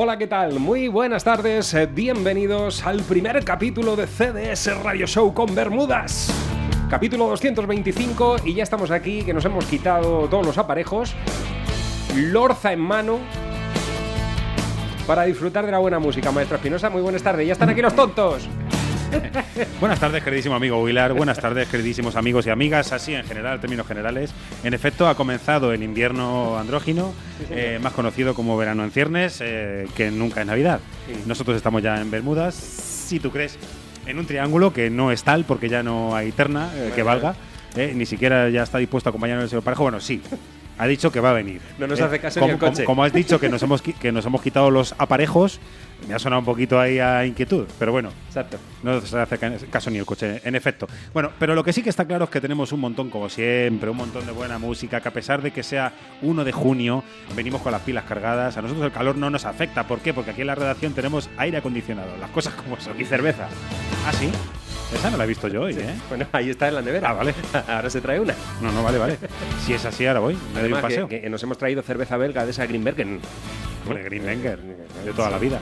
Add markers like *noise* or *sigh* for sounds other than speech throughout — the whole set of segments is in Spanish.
Hola, ¿qué tal? Muy buenas tardes, eh, bienvenidos al primer capítulo de CDS Radio Show con Bermudas. Capítulo 225 y ya estamos aquí, que nos hemos quitado todos los aparejos, lorza en mano, para disfrutar de la buena música. Maestro Espinosa, muy buenas tardes, ya están aquí los tontos. *laughs* Buenas tardes, queridísimo amigo Wilar. Buenas tardes, queridísimos amigos y amigas. Así en general, términos generales. En efecto, ha comenzado el invierno andrógino, eh, más conocido como verano en ciernes, eh, que nunca es Navidad. Nosotros estamos ya en Bermudas, si tú crees, en un triángulo que no es tal porque ya no hay terna eh, que valga. eh, ni siquiera ya está dispuesto a acompañarnos el señor Parejo. Bueno, sí. Ha dicho que va a venir. No nos Eh, hace caso como, ni el coche. como- como has dicho que nos hemos que nos hemos quitado los aparejos, me ha sonado un poquito ahí a inquietud, pero bueno, Exacto. no se hace ca- caso ni el coche, en efecto. Bueno, pero lo que sí que está claro es que tenemos un montón, como siempre, un montón de buena música, que a pesar de que sea 1 de junio, venimos con las pilas cargadas. A nosotros el calor no nos afecta. ¿Por qué? Porque aquí en la redacción tenemos aire acondicionado, las cosas como son. Y cerveza. ¿Ah, sí? Esa no la he visto yo hoy, ¿eh? Bueno, ahí está en la nevera. Ah, vale. *laughs* Ahora se trae una. No, no, vale, vale. Si es así, ahora voy. Me doy un que, paseo. que nos hemos traído cerveza belga de esa Greenbergen. Hombre, Greenberger, de toda la vida.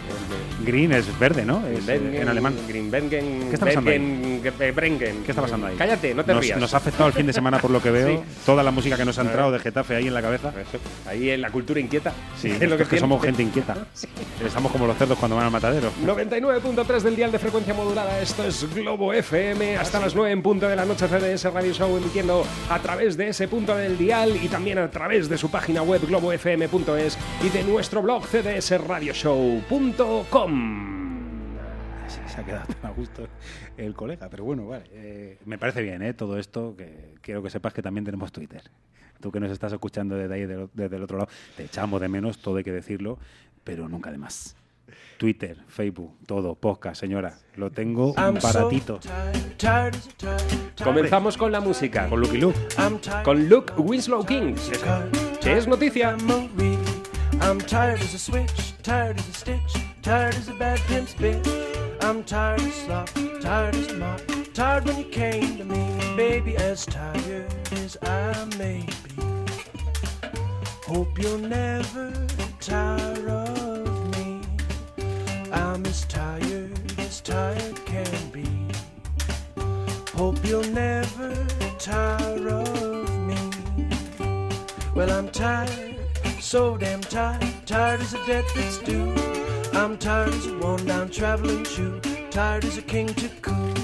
Green es verde, ¿no? Es, eh, en alemán. Greenbergen. ¿Qué está pasando ahí? Bergen, Ge- Brengen. ¿Qué está pasando ahí? Cállate, no te nos, rías. Nos ha afectado el fin de semana por lo que *laughs* veo. Sí. Toda la música que nos ha entrado de Getafe ahí en la cabeza. Ahí en la cultura inquieta. Sí, *laughs* es lo que, somos gente inquieta. *laughs* Estamos como los cerdos cuando van al matadero. 99.3 del dial de frecuencia modulada. Esto es Globo FM. Hasta las 9 en punto de la noche CDS Radio Show emitiendo a través de ese punto del dial y también a través de su página web globofm.es y de nuestro blog cdsradioshow.com. Sí, se ha quedado tan *laughs* a gusto el colega, pero bueno, vale. eh, me parece bien, ¿eh? Todo esto, que quiero que sepas que también tenemos Twitter. Tú que nos estás escuchando desde ahí, desde el otro lado, te echamos de menos, todo hay que decirlo, pero nunca de más. Twitter, Facebook, todo, podcast, señora. Lo tengo baratito. Comenzamos con la música. Con Lucky Luke. Con Luke Winslow Kings. Que es noticia. I'm tired as a switch, tired as a stitch, tired as a bad pimp's bitch. I'm tired as slop, tired as mop, tired when you came to me, baby, as tired as I may be. Hope you'll never tire of me. I'm as tired as tired can be. Hope you'll never tire of me. Well, I'm tired, so damn tired, tired as a debt that's due. I'm tired as a worn down traveling shoe, tired as a king to coo.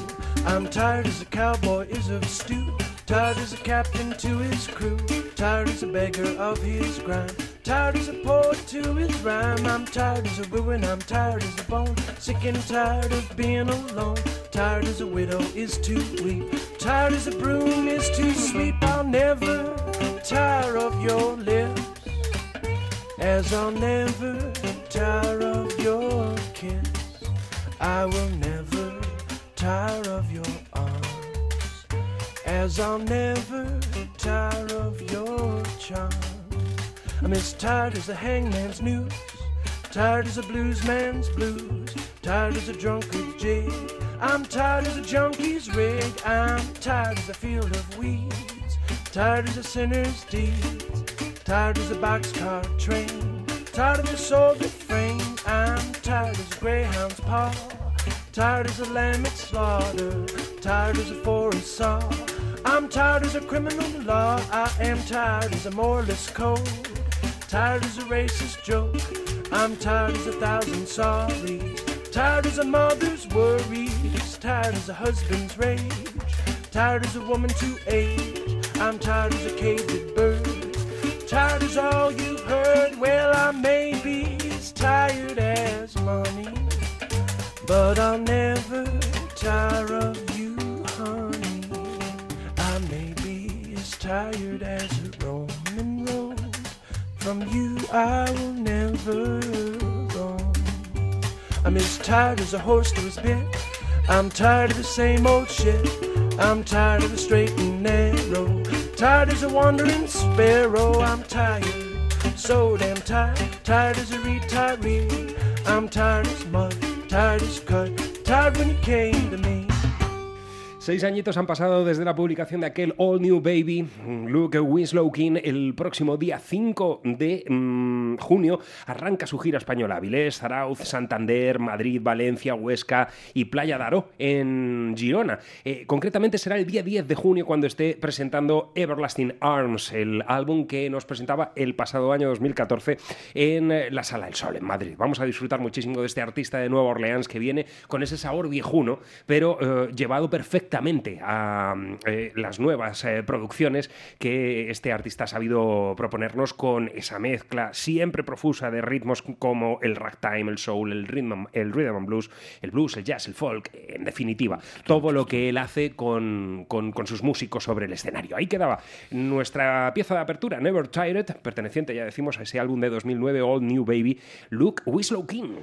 I'm tired as a cowboy is of stew, tired as a captain to his crew, tired as a beggar of his grind, tired as a poet to his rhyme. I'm tired as a ruin, I'm tired as a bone, sick and tired of being alone, tired as a widow is to weep, tired as a broom is to sweep. I'll never tire of your lips as I'll never tire of your kiss. I will never tire of your arms, as I'll never tire of your charm. I'm as tired as a hangman's noose, tired as a blues man's blues, tired as a drunkard's jig. I'm tired as a junkie's rig, I'm tired as a field of weeds, tired as a sinner's deeds, tired as a boxcar train, tired of a soldier frame. I'm tired as a greyhound's paw, tired as a lamb at slaughter, tired as a forest saw. I'm tired as a criminal law, I am tired as a moralist code, tired as a racist joke. I'm tired as a thousand sorries, tired as a mother's worries, tired as a husband's rage, tired as a woman to age. I'm tired as a caged bird, tired as all you've heard. Well, I may be as tired as money, but I'll never tire of you, honey. I may be as tired as a Roman road. From you, I will never roam. I'm as tired as a horse to his bit. I'm tired of the same old shit. I'm tired of the straight and narrow. Tired as a wandering sparrow. I'm tired, so damn tired. Tired as a retiree. I'm tired as mud, tired as cut. Tired when you came to me. Seis añitos han pasado desde la publicación de aquel All New Baby, Luke Winslow King. El próximo día 5 de mm, junio arranca su gira española. Avilés, Zarauz, Santander, Madrid, Valencia, Huesca y Playa Daro en Girona. Eh, concretamente será el día 10 de junio cuando esté presentando Everlasting Arms, el álbum que nos presentaba el pasado año 2014 en eh, la Sala del Sol en Madrid. Vamos a disfrutar muchísimo de este artista de Nueva Orleans que viene con ese sabor viejuno, pero eh, llevado a eh, las nuevas eh, producciones que este artista ha sabido proponernos con esa mezcla siempre profusa de ritmos como el ragtime, el soul, el rhythm, el rhythm and blues, el blues, el jazz, el folk, en definitiva, todo lo que él hace con, con- con sus músicos sobre el escenario. Ahí quedaba nuestra pieza de apertura, Never Tired, perteneciente, ya decimos, a ese álbum de 2009, All New Baby, Luke Winslow King.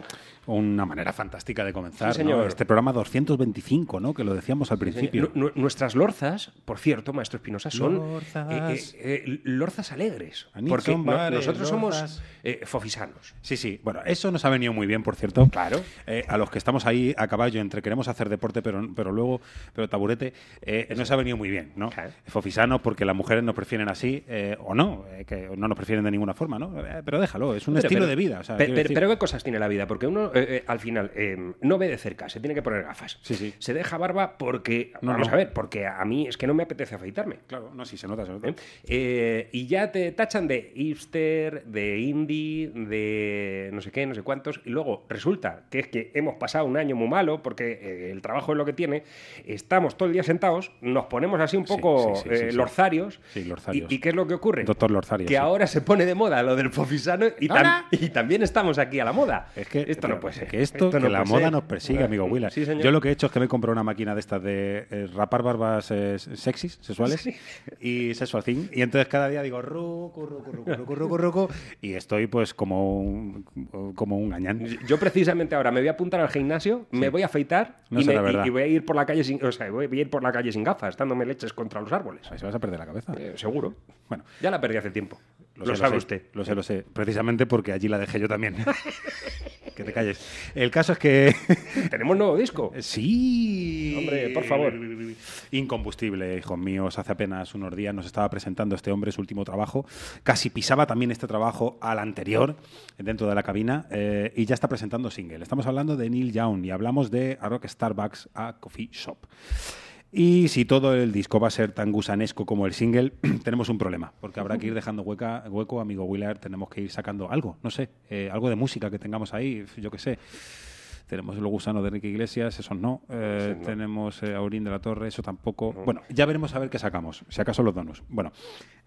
Una manera fantástica de comenzar. Sí, ¿no? señor. Este programa 225, ¿no? Que lo decíamos al principio. Nu- nu- nuestras lorzas, por cierto, maestro Espinosa, son Lorzas. eh, eh, eh, lorzas alegres. Porque nosotros lorzas. somos eh, fofisanos. Sí, sí. Bueno, eso nos ha venido muy bien, por cierto. Claro. Eh, a los que estamos ahí a caballo entre queremos hacer deporte, pero, pero luego, pero taburete, eh, nos ha venido muy bien, ¿no? Claro. Fofisanos porque las mujeres nos prefieren así, eh, o no, eh, que no nos prefieren de ninguna forma, ¿no? Eh, pero déjalo, es un Pero- estilo pero- de vida. o sea, pe- quiero pero, decir- pero qué cosas tiene la vida, porque uno eh, eh, al final eh, no ve de cerca, se tiene que poner gafas. Sí, sí. Se deja barba porque, No, vamos no. a ver, porque a mí es que no me apetece afeitarme. Claro, no, sí, se nota, se nota. ¿eh? Y ya te tachan de hipster, de indie, de no sé qué, no sé cuántos, y luego resulta que es que hemos pasado un año muy malo porque el trabajo es lo que tiene, estamos todo el día sentados, nos ponemos así un poco sí, sí, lorzarios, Sí, lorzarios. Y, y qué es lo que ocurre? Doctor Lorzarios, Que ahora se pone de moda lo del fofisano y, y también estamos aquí a la moda. Es que esto no puede ser. Que esto, que no la moda ser. nos persigue, amigo Willard. Sí. Yo lo que he hecho es que me he comprado una máquina de estas de eh, rapar barbas eh, sexys, sexuales Sí. y sexual thing. Y entonces cada día digo rucu, rucu, rucu, rucu, rucu, rucu, y estoy pues como un, como un gañán. Yo precisamente ahora me voy a apuntar al gimnasio, me voy a afeitar No y, me- y- y voy a ir por la calle sin, o sea, voy a ir por la calle sin gafas, dándome leches contra los árboles. Se vas a perder la cabeza. Eh, seguro. Bueno, Ya la perdí hace tiempo. Lo, sé, sabe sé, usted. Lo sé, lo sé. Precisamente porque allí la dejé yo también. *laughs* que te calles. El caso es que... *laughs* Tenemos nuevo disco. Sí. Hombre, por favor. Incombustible, hijos míos. Hace apenas unos días nos estaba presentando este hombre su último trabajo. Casi pisaba también este trabajo al anterior dentro de la cabina eh, y ya está presentando single. Estamos hablando de Neil Young y hablamos de A Rock Starbucks a Coffee Shop. Y si todo el disco va a ser tan gusanesco como el single, *clears throat* tenemos un problema, porque habrá que ir dejando hueca, hueco, amigo Willard, tenemos que ir sacando algo, no sé, eh, algo de música que tengamos ahí, yo qué sé. Tenemos los gusanos de Enrique Iglesias, esos no. Eh, no. Tenemos eh, Aurín de la Torre, eso tampoco. Bueno, ya veremos a ver qué sacamos, si acaso los donos. Bueno,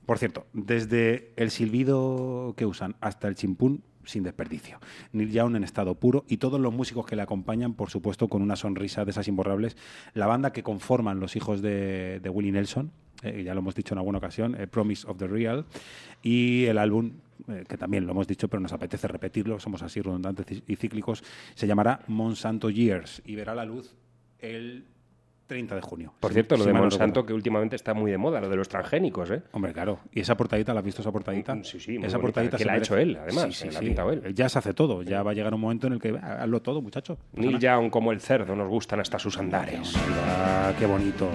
por cierto, desde el silbido que usan hasta el chimpún, sin desperdicio. Neil Young en estado puro y todos los músicos que le acompañan, por supuesto, con una sonrisa de esas imborrables. La banda que conforman los hijos de, de Willie Nelson, eh, ya lo hemos dicho en alguna ocasión, eh, Promise of the Real, y el álbum, eh, que también lo hemos dicho, pero nos apetece repetirlo, somos así redundantes y cíclicos, se llamará Monsanto Years y verá la luz el 30 de junio. Por cierto, lo de Monsanto, que últimamente está muy de moda, lo de los transgénicos, ¿eh? Hombre, claro. ¿Y esa portadita, la has visto esa portadita? Mm, sí, sí, muy esa bonita, portadita que la ha hecho él, además, Sí, sí, la ha pintado él. Ya se hace todo. Ya va a llegar un momento en el que ah, hazlo todo, muchacho. Nada. Young como el cerdo nos gustan hasta sus andares. Ah, qué bonito.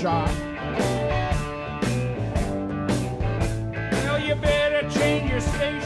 Shop. Well, you better change your station,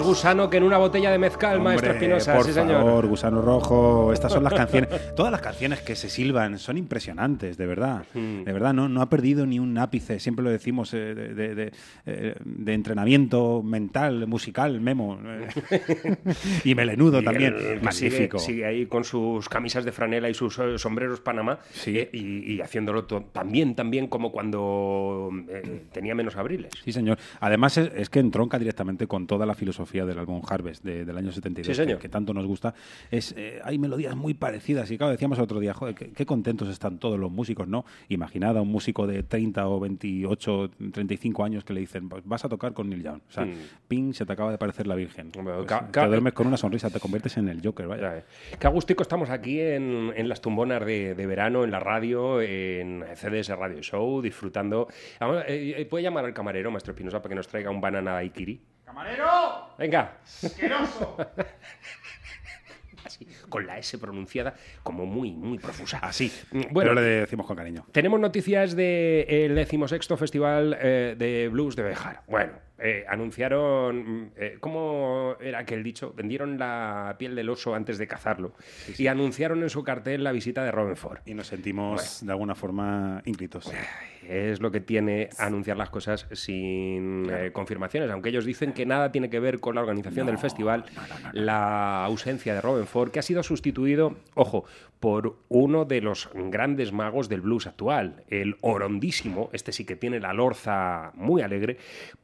Más gusano que en una botella de mezcal, maestro Hombre, Espinosa. por sí, señor. favor, Gusano Rojo. Estas son las canciones. *laughs* Todas las canciones que se silban son impresionantes, de verdad. Hmm. De verdad, no, no ha perdido ni un ápice. Siempre lo decimos eh, de, de- de- eh, de entrenamiento mental, musical, memo. eh. *laughs* y melenudo también. que Magnífico. Sigue, sigue ahí con sus camisas de franela y sus eh, sombreros Panamá Sí. eh, y, y haciéndolo también, también como cuando tenía menos abriles. Sí, señor. Además, es, es que entronca directamente con toda la filosofía del álbum Harvest de- del año 72, Sí, señor. Que, que tanto nos gusta. Es, eh, hay melodías muy parecidas. Y claro, decíamos el otro día, joder, qué, qué contentos están todos los músicos, ¿no? Imaginad a un músico de 30 o 28, 35 años que le dicen, "Pues vas a tocar con Neil Young. O sea, Mm. ping, se te acaba de parecer la Virgen. Pues, te duermes con una sonrisa, te conviertes en el Joker, vaya. Ya, eh. Qué agustico estamos aquí en, en las tumbonas de, de verano, en la radio, en CDS Radio Show, disfrutando. Eh, eh, ¿Puede llamar al camarero, maestro Espinosa, para que nos traiga un banana daiquiri? ¡Camarero! Venga. ¡Asqueroso! Así, con la S pronunciada como muy, muy profusa. Así. Mm, Bueno, Bueno, le decimos con cariño. Tenemos noticias del decimosexto Festival eh, de Blues de Bejar. Bueno, eh, anunciaron, mm, eh, ¿cómo era aquel dicho? Vendieron la piel del oso antes de cazarlo y anunciaron en su cartel la visita de Robin Ford. Y nos sentimos de alguna forma ínclitos. Es lo que tiene anunciar las cosas sin eh, confirmaciones, aunque ellos dicen que nada tiene que ver con la organización del festival, la ausencia de Robin Ford, que ha sido sustituido, ojo, por uno de los grandes magos del blues actual, el orondísimo, este sí que tiene la lorza muy alegre,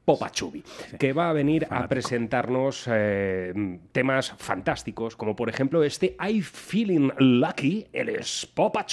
Popa Chubby, que va a venir a presentarnos eh, temas fantásticos, como por ejemplo este I Feeling Lucky, él es Popa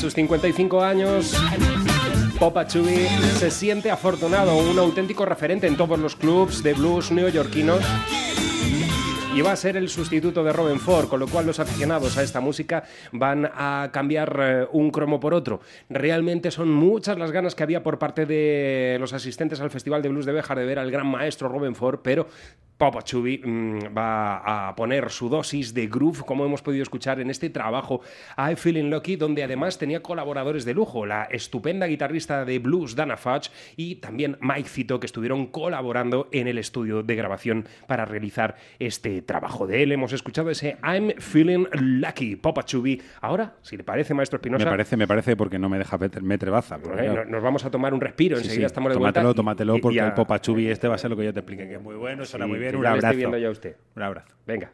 sus 55 años, Popa Chubby se siente afortunado, un auténtico referente en todos los clubs de blues neoyorquinos. Y va a ser el sustituto de Robin Ford, con lo cual los aficionados a esta música van a cambiar eh, un cromo por otro. Realmente son muchas las ganas que había por parte de los asistentes al Festival de Blues de Béjar de ver al gran maestro Robin Ford, pero Papa Chubby mm, va a poner su dosis de groove, como hemos podido escuchar en este trabajo I Feeling Lucky, donde además tenía colaboradores de lujo, la estupenda guitarrista de blues Dana Fudge y también Mike Cito, que estuvieron colaborando en el estudio de grabación para realizar este trabajo. De él hemos escuchado ese I'm Feeling Lucky, Papa Chubby. Ahora, si le parece, maestro Espinosa, Me parece, me parece porque no me deja meter, meter baza. porque, eh, claro, no- nos vamos a tomar un respiro, sí, enseguida sí, estamos de tómatelo, vuelta. y- tómatelo, y- porque y a- el Popachubi este va a ser lo que yo te explique, que es muy bueno, suena Sí, muy bien. Un estoy abrazo. viendo ya usted. Un abrazo. Venga.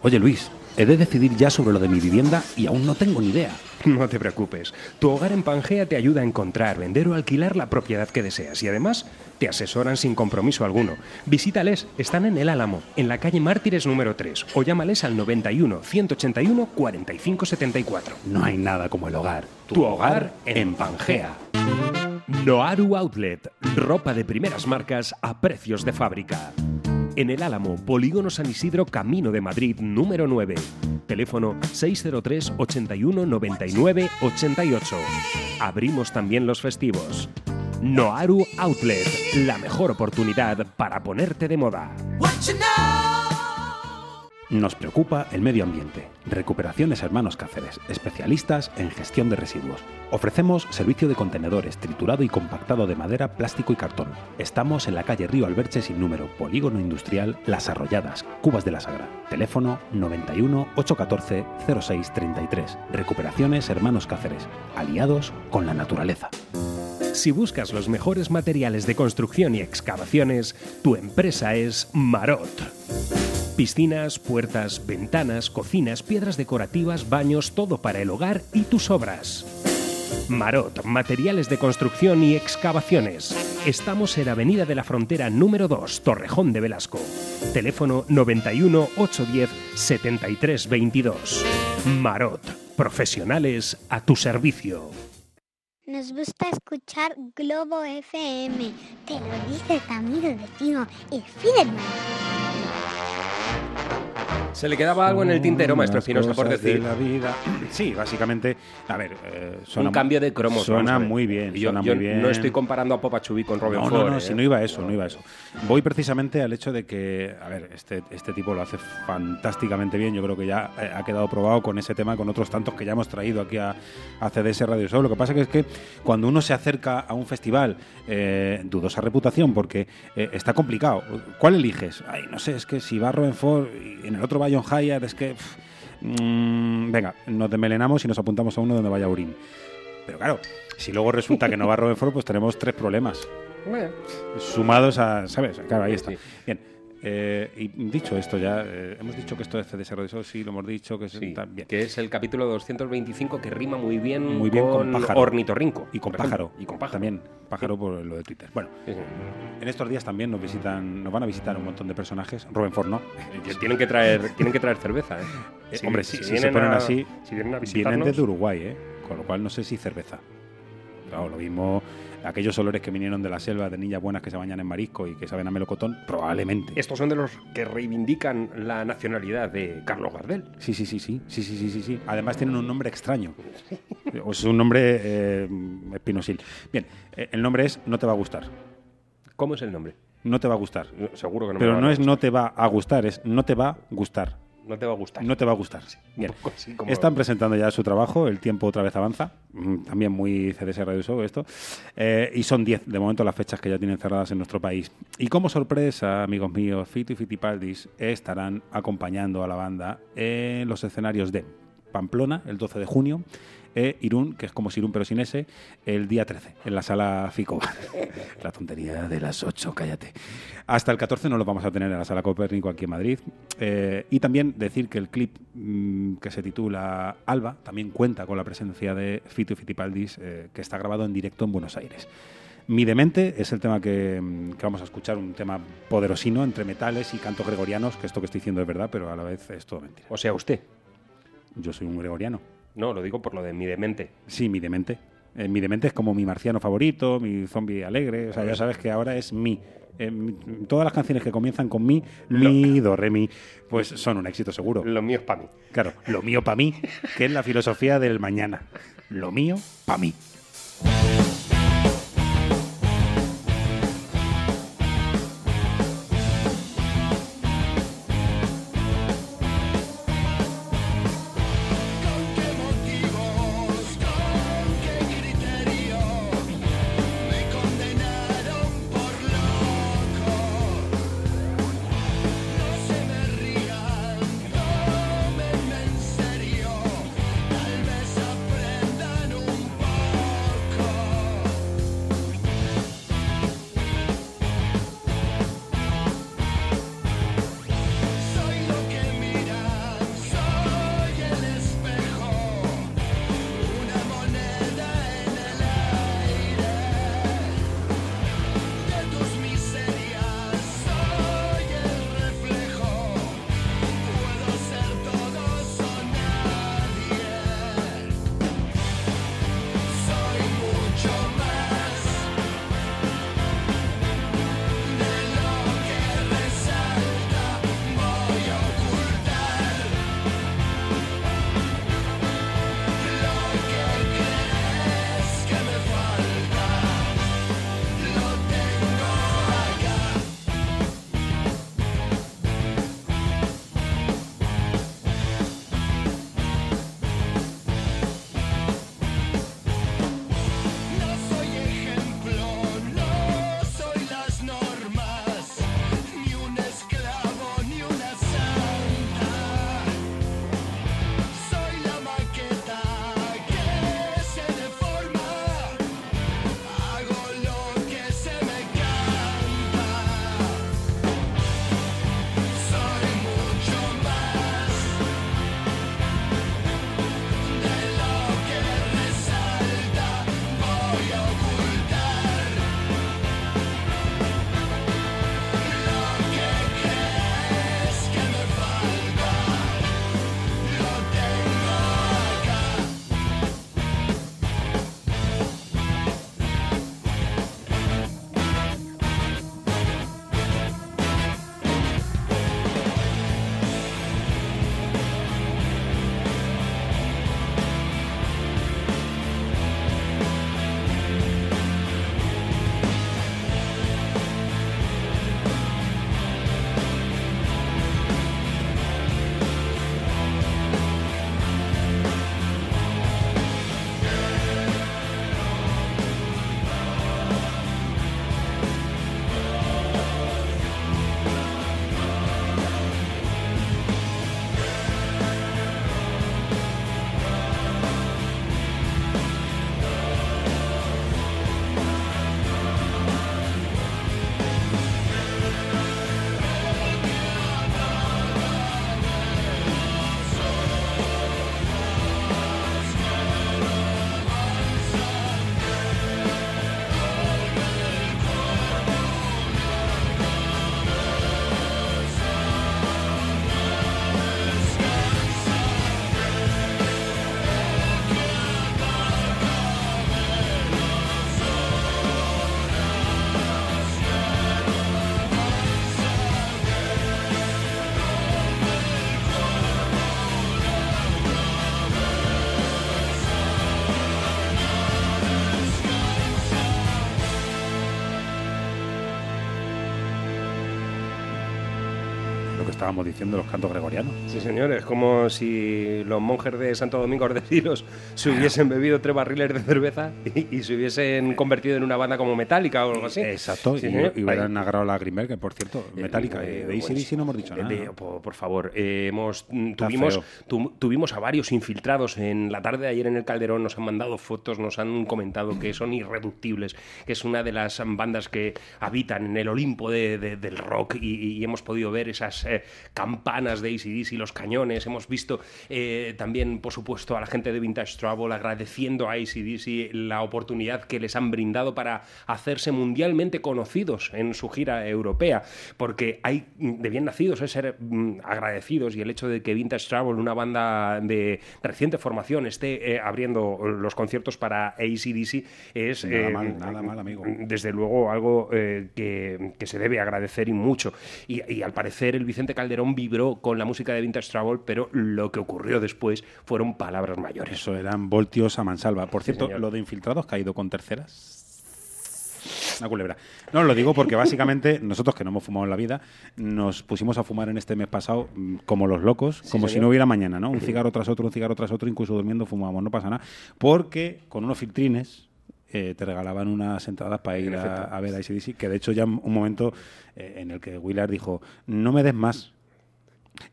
Oye Luis, he de decidir ya sobre lo de mi vivienda y aún no tengo ni idea. No te preocupes. Tu hogar en Pangea te ayuda a encontrar, vender o alquilar la propiedad que deseas y además te asesoran sin compromiso alguno. Visítales, están en El Álamo, en la calle Mártires número 3 o llámales al 91 181 45 74. No hay nada como el hogar. Tu hogar en Pangea. Noaru Outlet, ropa de primeras marcas a precios de fábrica. En el Álamo, Polígono San Isidro, Camino de Madrid, número 9. Teléfono 603 81 99 88. Abrimos también los festivos. Noaru Outlet, la mejor oportunidad para ponerte de moda. Nos preocupa el medio ambiente. Recuperaciones Hermanos Cáceres, especialistas en gestión de residuos. Ofrecemos servicio de contenedores, triturado y compactado de madera, plástico y cartón. Estamos en la calle Río Alberche sin número, Polígono Industrial Las Arrolladas, Cubas de la Sagra. Teléfono 91 814 0633. Recuperaciones Hermanos Cáceres, aliados con la naturaleza. Si buscas los mejores materiales de construcción y excavaciones, tu empresa es Marot. Piscinas, puertas, ventanas, cocinas, piedras decorativas, baños, todo para el hogar y tus obras. Marot, materiales de construcción y excavaciones. Estamos en Avenida de la Frontera número 2, Torrejón de Velasco. Teléfono 91 810 73 22. Marot, profesionales a tu servicio. Nos gusta escuchar Globo FM. Te lo dice amigo y vecino, el Fiderman. Se le quedaba algo en el tintero, maestro Espinosa, por decir. de la vida. *clears throat* Sí, básicamente, a ver, eh, suena un cambio de cromos. Suena muy bien, Yo, suena yo muy bien. no estoy comparando a Popa Chubby con Robin No, Ford. no, no, ¿eh? si no iba a eso, no iba a eso. Voy precisamente al hecho de que, a ver, este, este tipo lo hace fantásticamente bien. Yo creo que ya eh, ha quedado probado con ese tema, con otros tantos que ya hemos traído aquí a, a CDS Radio Show. Lo que pasa que es que cuando uno se acerca a un festival, eh, dudosa reputación, porque eh, está complicado. ¿Cuál eliges? Ay, no sé, es que si va Robin Ford y en el otro va John Hyatt, es que... pff, mm, venga, nos desmelenamos y nos apuntamos a uno donde vaya Urín. Pero claro, si luego resulta que no va Robin Ford, pues tenemos tres problemas Bueno, sumados a, ¿sabes? Claro, ahí está. Bien. Eh, y dicho esto ya, eh, hemos dicho que esto es Radio Show, sí, lo hemos dicho, que es sí, tal, bien. que es el capítulo 225 que rima muy bien, Muy bien con, pájaro. ornitorrinco. Y con pájaro. Y con pájaro. También, pájaro por lo de Twitter. Bueno, Sí, en estos días también nos visitan, nos van a visitar un montón de personajes. Robin Ford no. Que Tienen que traer, tienen que traer cerveza, ¿eh? Eh, hombre, si, si se ponen a- así, si vienen a vienen desde Uruguay, ¿eh? Con lo cual no sé si cerveza. Claro, lo mismo, aquellos olores que vinieron de la selva, de niñas buenas que se bañan en marisco y que saben a melocotón, probablemente. Estos son de los que reivindican la nacionalidad de Carlos Gardel. Sí, sí, sí, sí, sí, sí, sí, sí. Además tienen un nombre extraño. o es un nombre eh, espinosil. Bien, eh, el nombre es No te va a gustar. ¿Cómo es el nombre? No te va a gustar. Seguro que no. Pero me va no es no te va a gustar, es no te va a gustar. No te va a gustar. No te va a gustar. Bien. Están presentando ya su trabajo, el tiempo otra vez avanza. Mm, También muy CDS Radio Show esto. Eh, y son 10 de momento las fechas que ya tienen cerradas en nuestro país. Y como sorpresa, amigos míos, Fito y Fitipaldis estarán acompañando a la banda en los escenarios de Pamplona el 12 de junio. E Irún, que es como Sirún pero sin S, el día 13, en la sala Fico. *laughs* la tontería de las 8, cállate. Hasta el 14 no lo vamos a tener en la sala Copérnico aquí en Madrid. Eh, y también decir que el clip mm, que se titula Alba también cuenta con la presencia de Fito Fitipaldis, eh, que está grabado en directo en Buenos Aires. Mi demente es el tema que, mm, que vamos a escuchar, un tema poderosino entre metales y cantos gregorianos, que esto que estoy diciendo es verdad, pero a la vez es todo mentira. O sea, usted. Yo soy un gregoriano. No, lo digo por lo de mi demente. Sí, mi demente. Eh, mi demente es como mi marciano favorito, mi zombie alegre. O sea, ya sabes que ahora es mi. Eh, mi- todas las canciones que comienzan con mi, mi, do, re, mi, pues son un éxito seguro. Lo mío es para mí. Claro, lo mío para mí, que es la filosofía del mañana. Lo mío para mí. Estábamos diciendo, los cantos gregorianos. Sí, señor, es como si los monjes de Santo Domingo de Silos se hubiesen bebido tres barriles de cerveza y, y se hubiesen convertido en una banda como Metallica o algo así. Exacto, Sí, y, hubieran agarrado la Greenberg, que por cierto, Eh, Metallica, eh, de pues, ACDC no hemos dicho eh, nada. de- por, por favor, eh, hemos, mm, tuvimos, tu- tuvimos a varios infiltrados en la tarde de ayer en el Calderón, nos han mandado fotos, nos han comentado que son irreductibles, que es una de las bandas que habitan en el Olimpo de- de- del rock y, y hemos podido ver esas, eh, campanas de ACDC, los cañones. Hemos visto eh, también, por supuesto, a la gente de Vintage Travel agradeciendo a ACDC la oportunidad que les han brindado para hacerse mundialmente conocidos en su gira europea, porque hay de bien nacidos es ser mm, agradecidos y el hecho de que Vintage Travel, una banda de reciente formación, esté eh, abriendo los conciertos para ACDC es Nada eh, mal, nada mal, amigo. desde luego algo eh, que, que se debe agradecer y mucho. Y, y al parecer el Vicente Calderón vibró con la música de Vintage Travel, pero lo que ocurrió después fueron palabras mayores. Eso eran voltios a mansalva. Por cierto, lo de infiltrados ido con terceras. Una culebra. No, lo digo porque básicamente *laughs* nosotros que no hemos fumado en la vida, nos pusimos a fumar en este mes pasado mm, como los locos, como si no hubiera mañana, ¿no? Un cigarro tras otro, un cigarro tras otro, incluso durmiendo fumábamos, no pasa nada. Porque con unos filtrines eh, te regalaban unas entradas para ir a ver a ICDC, que de hecho ya un momento eh, en el que Willard dijo, no me des más,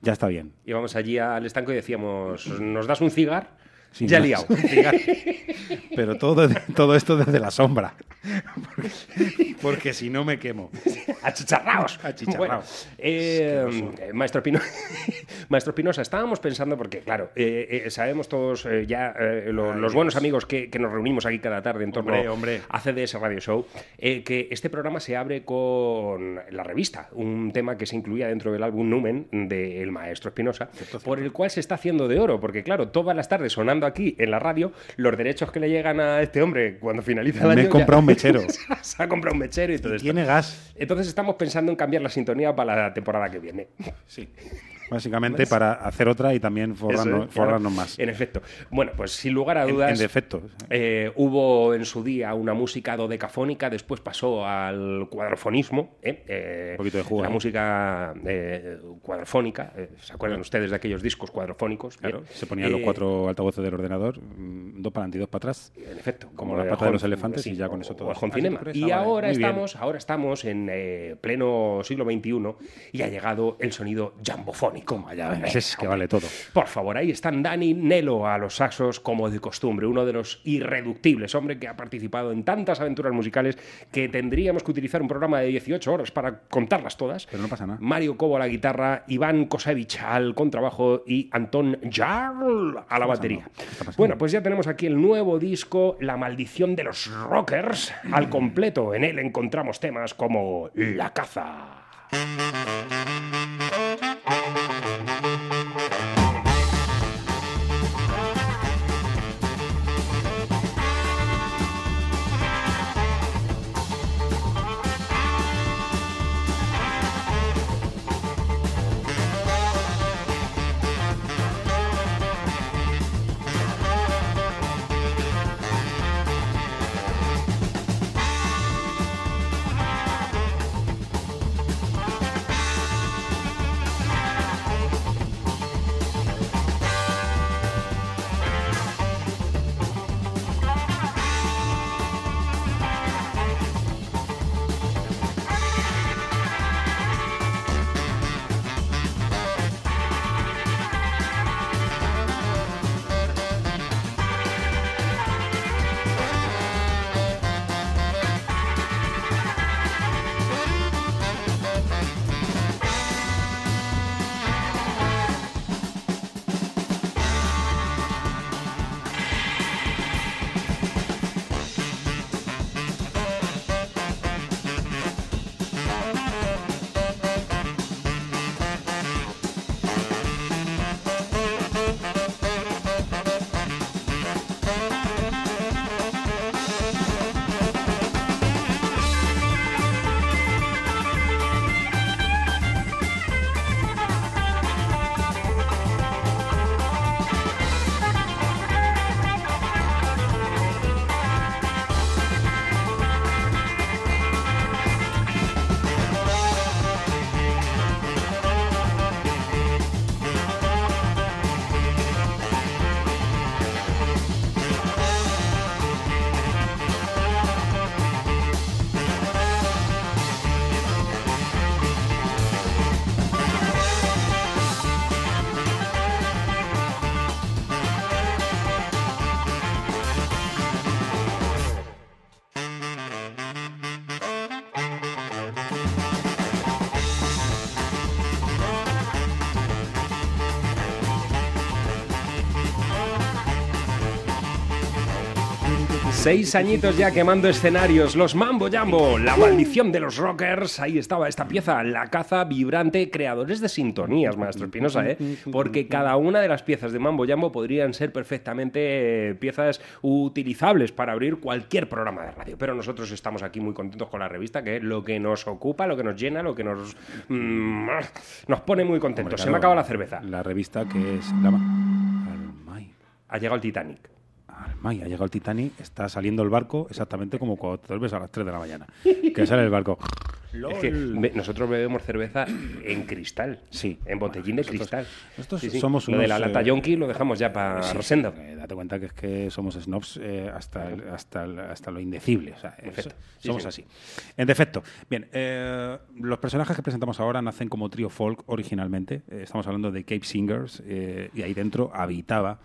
ya está bien. Íbamos allí al estanco y decíamos, ¿nos das un cigar? Sin ya más. liado. *laughs* Pero todo, todo esto desde la sombra. Porque, *laughs* porque si no me quemo. Achicharraos. Achicharraos. Bueno, eh, eh, Maestro, Pino- *laughs* Maestro Pinoza, estábamos pensando, porque claro, eh, eh, sabemos todos eh, ya, eh, lo- Ay, los Dios. buenos amigos que, que nos reunimos aquí cada tarde en torno Hombre, hombre. a CDS Radio Show, eh, que este programa se abre con la revista, un tema que se incluía dentro del álbum Numen del Maestro Espinosa, por el cual se está haciendo de oro, porque claro, todas las tardes sonando aquí en la radio, los derechos que le llegan a este hombre cuando finaliza el Me año... he ya- comprado un mechero. *laughs* se ha comprado un mechero y todo Y esto. tiene gas. Entonces estamos pensando en cambiar la sintonía para la temporada que viene. Sí. Básicamente para hacer otra y también forrarnos, claro. más. En efecto. Bueno, pues sin lugar a En- dudas. en defecto. eh, hubo en su día una música dodecafónica, después pasó al cuadrofonismo. ¿eh? Eh, Un poquito de jugo, La música eh, cuadrofónica. eh, ¿Se acuerdan ustedes de aquellos discos cuadrofónicos? Claro, se ponían los Eh, cuatro altavoces del ordenador, mm, dos para adelante y dos para atrás. En efecto, Como la pata de los elefantes y ya con eso todo. O Cinema. Y ahora estamos, ahora estamos en pleno siglo XXI y ha llegado el sonido jambofónico. Ese es que vale todo. Por favor, ahí están Dani Nelo a los saxos como de costumbre, uno de los irreductibles, hombre que ha participado en tantas aventuras musicales que tendríamos que utilizar un programa de 18 horas para contarlas todas. Pero no pasa nada. Mario Cobo a la guitarra, Iván Kosevich al contrabajo y Antón Jarl a la batería. Bueno, pues ya tenemos aquí el nuevo disco, La maldición de los rockers, al completo. En él encontramos temas como La caza. Seis añitos ya quemando escenarios, los Mambo Jambo, la maldición de los rockers. Ahí estaba esta pieza, la caza vibrante, creadores de sintonías, maestro Espinosa, ¿eh? Porque cada una de las piezas de Mambo Jambo podrían ser perfectamente eh, piezas utilizables para abrir cualquier programa de radio. Pero nosotros estamos aquí muy contentos con la revista, que es lo que nos ocupa, lo que nos llena, lo que nos, mm, nos pone muy contentos. Hombre, Se me acaba la cerveza. La revista que es la. Ha llegado el Titanic. Almay, ha llegado el Titanic, está saliendo el barco exactamente como cuando te duermes a las 3 de la mañana. Que sale el barco. *laughs* Es que be- nosotros bebemos cerveza en cristal. Sí. En botellín de Nosotros- cristal. nosotros Sí, sí. somos Lo de la lata eh, yonki lo dejamos ya para Sí, Rosendo. eh, date cuenta que es que somos snobs eh, hasta, el- hasta, el- hasta lo indecible. O sea, es- Perfecto. Sí, somos sí. así. En defecto. Bien, eh, los personajes que presentamos ahora nacen como trío folk originalmente. Eh, estamos hablando de Cape Singers eh, y ahí dentro habitaba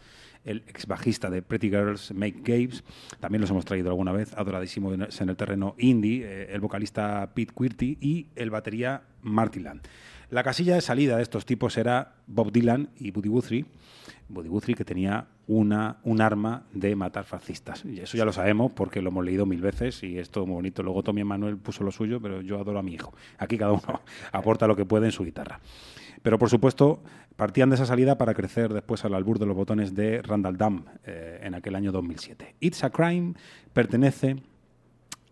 el ex bajista de Pretty Girls, Make Games. También los hemos traído alguna vez, adoradísimo en el terreno indie, eh, el vocalista Pete Quirty y el batería Marty Land. La casilla de salida de estos tipos era Bob Dylan y Buddy Guthrie. Buddy Guthrie que tenía una, un arma de matar fascistas. Y eso ya lo sabemos porque lo hemos leído mil veces y es todo muy bonito. Luego Tommy Manuel puso lo suyo, pero yo adoro a mi hijo. Aquí cada uno *laughs* aporta lo que puede en su guitarra. Pero por supuesto, partían de esa salida para crecer después al albur de los botones de Randall Dam eh, en aquel año 2007. It's a Crime pertenece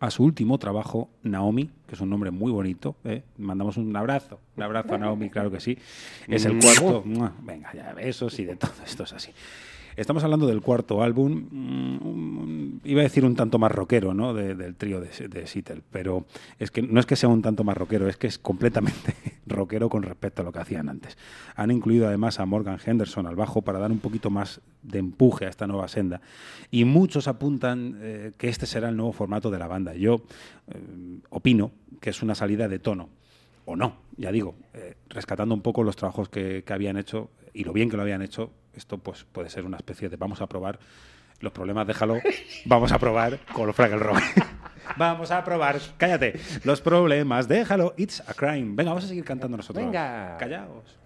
a su último trabajo, Naomi, que es un nombre muy bonito. ¿eh? Mandamos un abrazo, un abrazo a Naomi, claro que sí. Es el cuarto. ¡Mua! Venga, ya, besos y de todo esto es así. Estamos hablando del cuarto álbum, mm, iba a decir un tanto más rockero, ¿no? De- del trío de, de Seattle, pero es que no es que sea un tanto más rockero, es que es completamente *laughs* rockero con respecto a lo que hacían antes. Han incluido además a Morgan Henderson al bajo para dar un poquito más de empuje a esta nueva senda. Y muchos apuntan eh, que este será el nuevo formato de la banda. Yo eh, opino que es una salida de tono o no, ya digo, eh, rescatando un poco los trabajos que, que habían hecho y lo bien que lo habían hecho, esto pues puede ser una especie de vamos a probar los problemas, déjalo, *laughs* vamos a probar con los Fraggle Rock. *laughs* vamos a probar, cállate, los problemas, déjalo, it's a crime. Venga, vamos a seguir cantando nosotros. Venga. Callaos.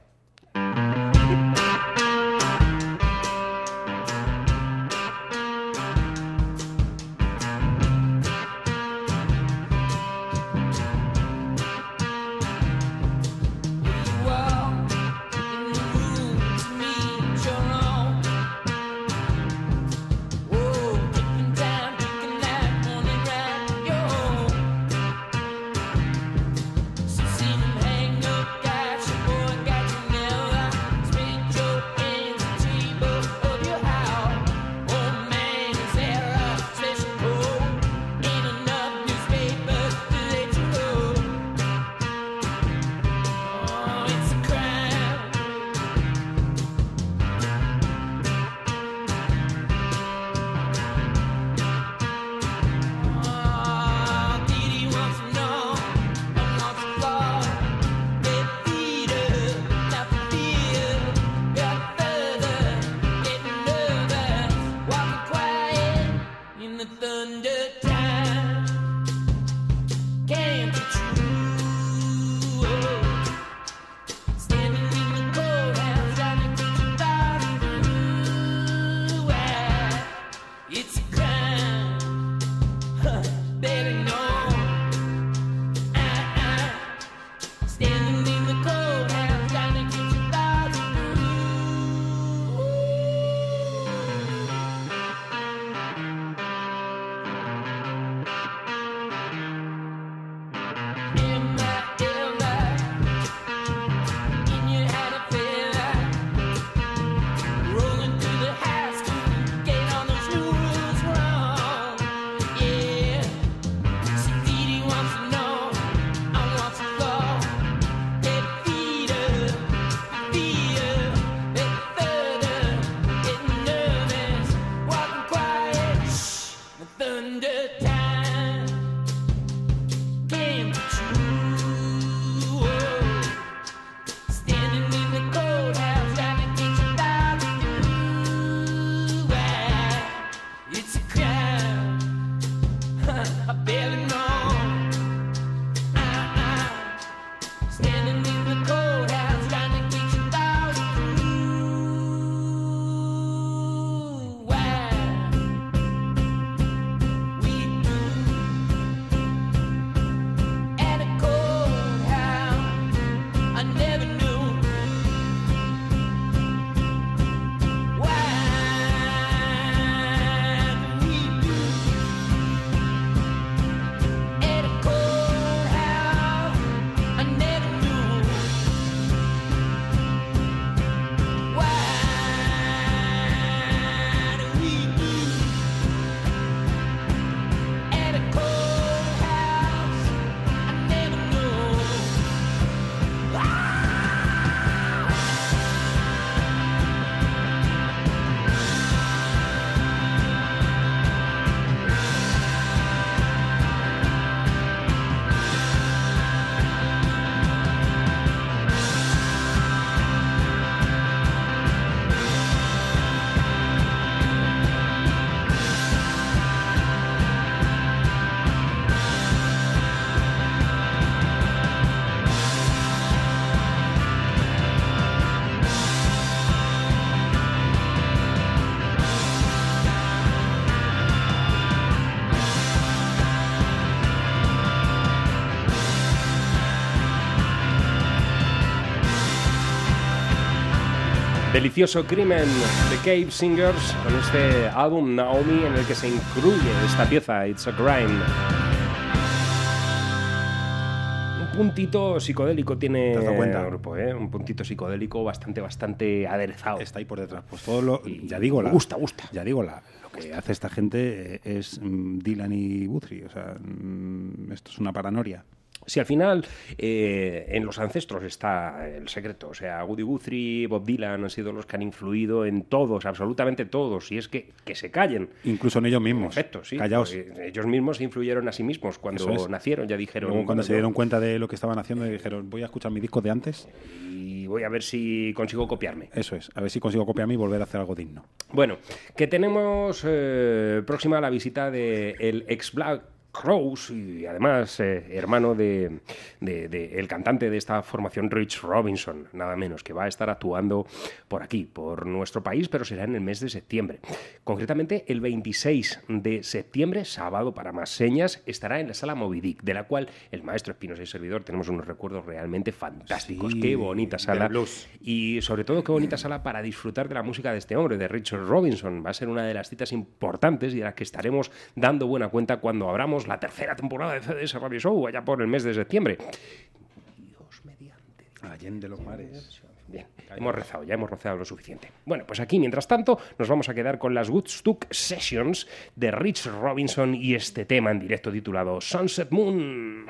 Delicioso crimen de Cave Singers con este álbum Naomi en el que se incluye esta pieza It's a Crime. Un puntito psicodélico tiene ¿Te has dado cuenta? el grupo, ¿eh? Un puntito psicodélico bastante, bastante aderezado. Está ahí por detrás. Pues todo lo. Ya digo, la, Gusta, gusta. Ya digo, la, lo que hace esta gente eh, es mm, Dylan y Guthrie. O sea, mm, esto es una paranoia. Si al final eh, en los ancestros está el secreto, o sea, Woody Guthrie, Bob Dylan han sido los que han influido en todos, absolutamente todos, y es que, que se callen. Incluso en ellos mismos. Perfecto, sí. Callaos. Ellos mismos se influyeron a sí mismos cuando es. nacieron, ya dijeron. Luego, cuando "Bueno, se dieron cuenta de lo que estaban haciendo, dijeron: Voy a escuchar mis discos de antes. Y voy a ver si consigo copiarme. Eso es. A ver si consigo copiarme y volver a hacer algo digno. Bueno, que tenemos eh, próxima la visita de el ex Black Crowes y además eh, hermano de, de- de el cantante de esta formación Rich Robinson, nada menos, que va a estar actuando por aquí, por nuestro país, pero será en el mes de septiembre. Concretamente el 26 de septiembre, sábado para más señas, estará en la sala Moby Dick, de la cual el maestro Espinosa y servidor tenemos unos recuerdos realmente fantásticos. Sí, Qué bonita sala. Y sobre todo, qué bonita sala para disfrutar de la música de este hombre, de Richard Robinson. Va a ser una de las citas importantes y de las que estaremos dando buena cuenta cuando abramos la tercera temporada de CDS Radio Show, allá por el mes de septiembre. Allende los mares. Bien, hemos rezado, ya hemos rozado lo suficiente. Bueno, pues aquí, mientras tanto, nos vamos a quedar con las Woodstock Sessions de Rich Robinson y este tema en directo titulado Sunset Moon.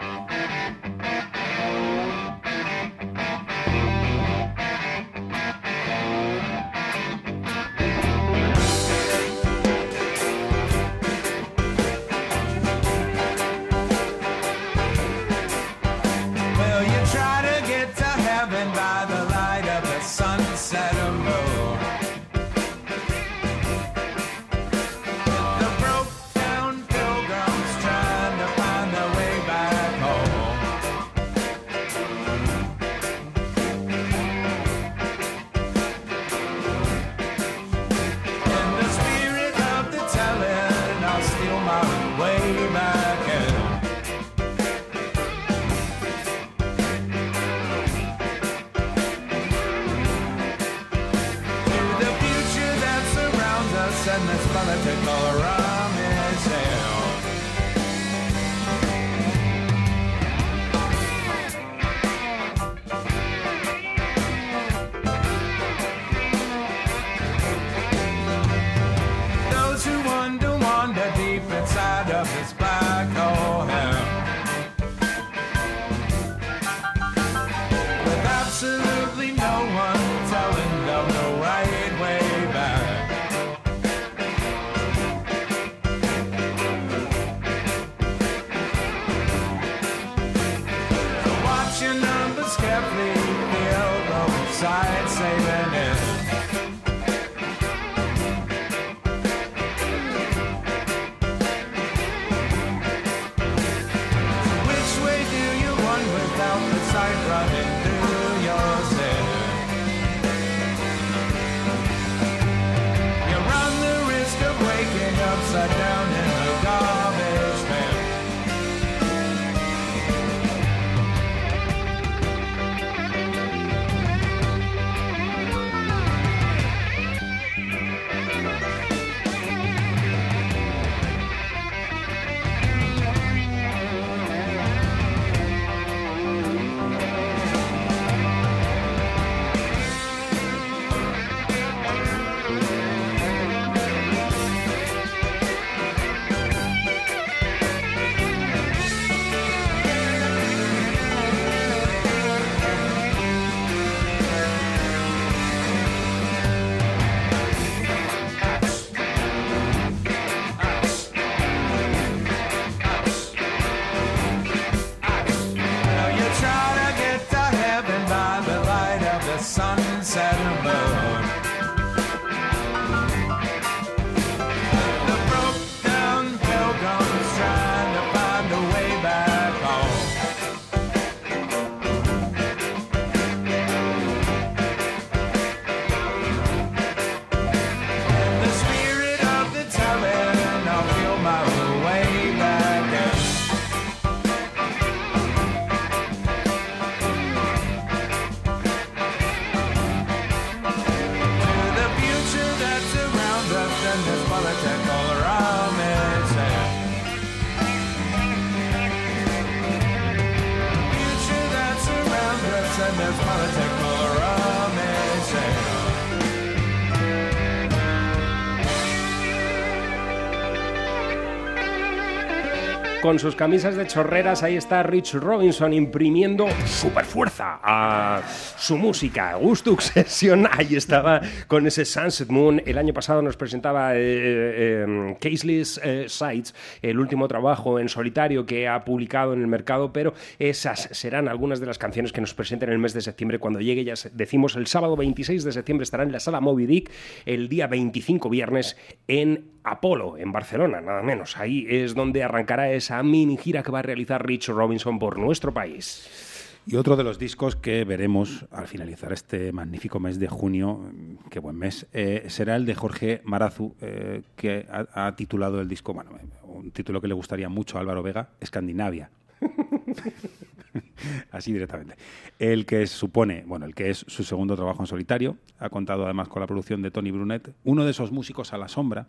Sus camisas de chorreras. Ahí está Rich Robinson imprimiendo super fuerza a su música. Gustux Session, *laughs* ahí estaba con ese Sunset Moon. El año pasado nos presentaba eh, eh, Caseless eh, Sights, el último trabajo en solitario que ha publicado en el mercado, pero esas serán algunas de las canciones que nos presenten en el mes de septiembre cuando llegue. Ya decimos el sábado 26 de septiembre estará en la sala Moby Dick, el día 25 viernes en Apolo, en Barcelona, nada menos. Ahí es donde arrancará esa mini gira que va a realizar Rich Robinson por nuestro país. Y otro de los discos que veremos al finalizar este magnífico mes de junio, mm, qué buen mes, eh, será el de Jorge Marazu, eh, que ha, ha titulado el disco, bueno, eh, un título que le gustaría mucho a Álvaro Vega, Escandinavia. *laughs* Así directamente. El que supone, bueno, el que es su segundo trabajo en solitario, ha contado además con la producción de Tony Brunet, uno de esos músicos a la sombra,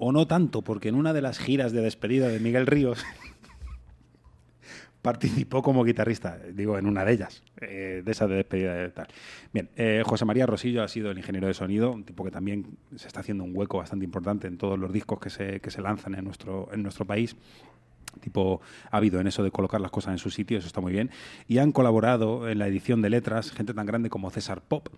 o no tanto, porque en una de las giras de despedida de Miguel Ríos *laughs* participó como guitarrista, digo, en una de ellas, eh, de esa de despedida de tal. Bien, eh, José María Rosillo ha sido el ingeniero de sonido, un tipo que también se está haciendo un hueco bastante importante en todos los discos que se, que se lanzan en nuestro, en nuestro país tipo ha habido en eso de colocar las cosas en su sitio, eso está muy bien. Y han colaborado en la edición de letras gente tan grande como César Pop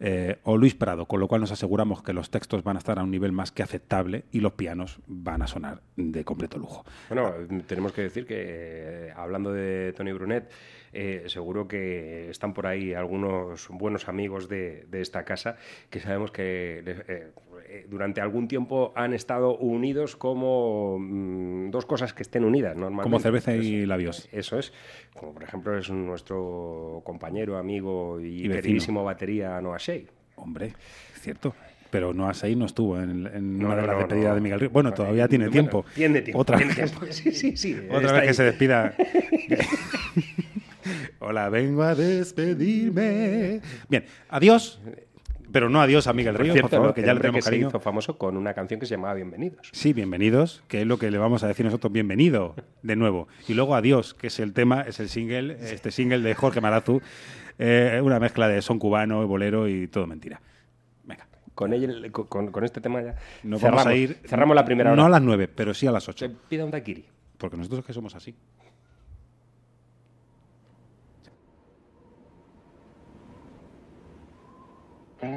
eh, o Luis Prado, con lo cual nos aseguramos que los textos van a estar a un nivel más que aceptable y los pianos van a sonar de completo lujo. Bueno, tenemos que decir que eh, hablando de Tony Brunet, eh, seguro que están por ahí algunos buenos amigos de, esta casa que sabemos que eh, durante algún tiempo han estado unidos como mm, dos cosas que estén unidas normalmente. Como cerveza Eso- y labios. Eso es. Como por ejemplo es nuestro compañero, amigo y, Y queridísimo batería Noah Shea. Hombre, cierto. Pero no ahí no estuvo en, en No, una de no, las no, despedidas no. de Miguel Ríos. Bueno, todavía tiene Bueno, tiempo. Tiene tiempo. Otra tiene vez. tiempo. Sí, sí, sí. Otra vez que ahí. se despida. *laughs* Hola, vengo a despedirme. Bien, adiós. Pero no adiós a Miguel Ríos, por favor, que ya le tenemos que se cariño. hizo famoso con una canción que se llamaba Bienvenidos. Sí, bienvenidos, que es lo que le vamos a decir nosotros, bienvenido de nuevo. Y luego adiós, que es el tema, es el single, este single de Jorge Marazu, eh, una mezcla de son cubano, bolero y todo mentira. Con, ella, con, con este tema ya Nos cerramos, vamos a ir. cerramos la primera hora. No a las nueve, pero sí a las ocho. Se pida un daiquiri. Porque nosotros es que somos así. Sé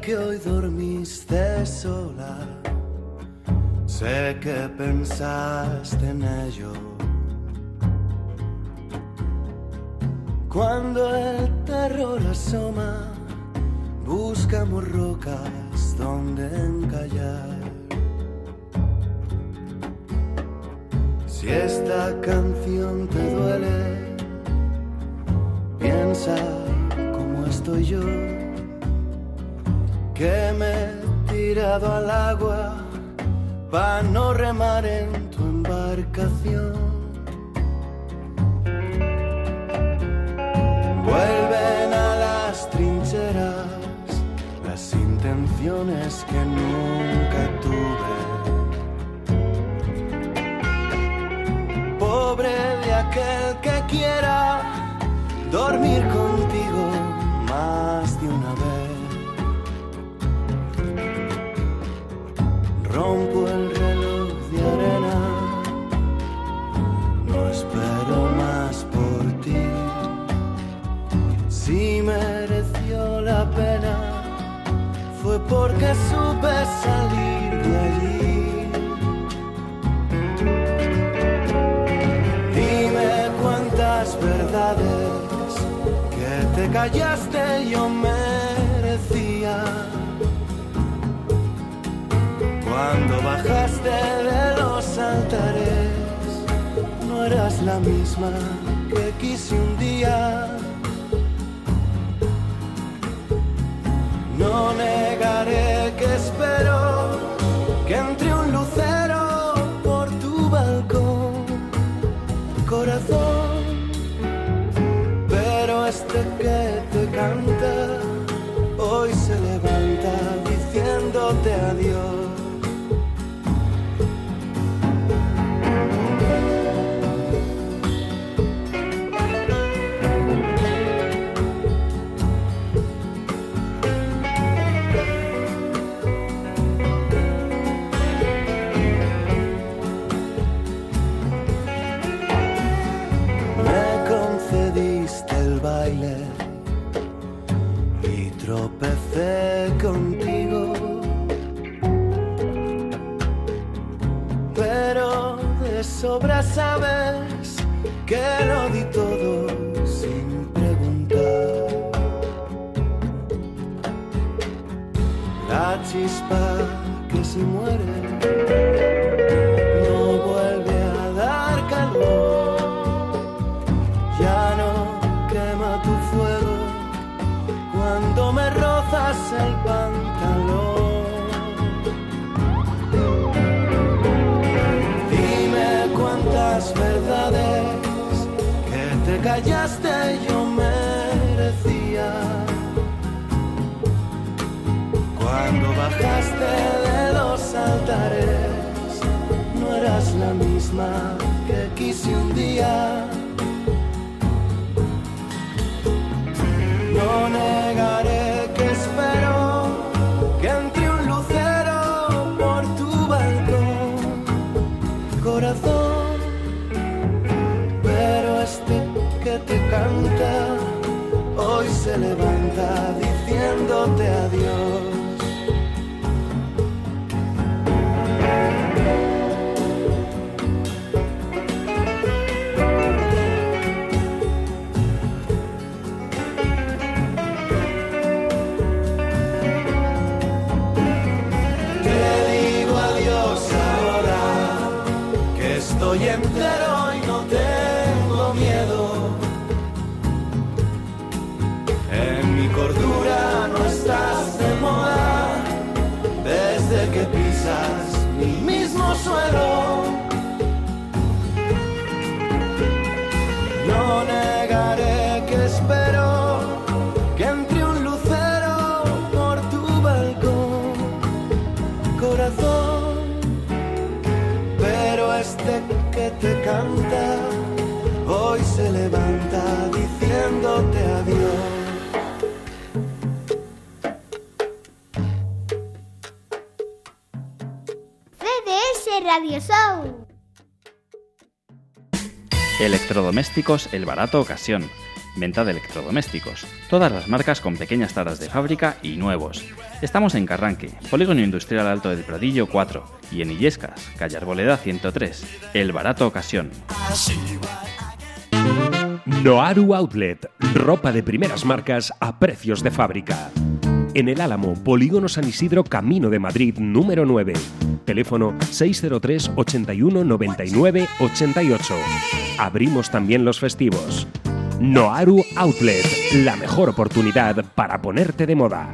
que hoy dormiste sola, sé que pensaste en ello. Cuando el terror asoma, buscamos rocas donde encallar. Si esta canción te duele, piensa cómo estoy yo que me he tirado al agua para no remar en tu embarcación. Que nunca tuve. Pobre de aquel que quiera dormir contigo porque supe salir de allí. Dime cuántas verdades que te callaste yo merecía. Cuando bajaste de los altares, no eras la misma que quise un día. Negaré que espero que entre un lucero por tu balcón, corazón. Pero este que te canta hoy se levanta diciéndote adiós. Sabes yo merecía. Cuando bajaste de los altares, no eras la misma que quise un día. No negaré se levanta diciéndote adiós. Hoy se levanta diciéndote adiós. CDS Radio Show. Electrodomésticos El Barato Ocasión. Venta de electrodomésticos. Todas las marcas con pequeñas taras de fábrica y nuevos. Estamos en Carranque, Polígono Industrial Alto del Pradillo 4 y en Illescas, calle Arboleda 103. El Barato Ocasión. Noaru Outlet, ropa de primeras marcas a precios de fábrica. En el Álamo, Polígono San Isidro, Camino de Madrid, número 9. Teléfono 603 81 99 88. Abrimos también los festivos. Noaru Outlet, la mejor oportunidad para ponerte de moda.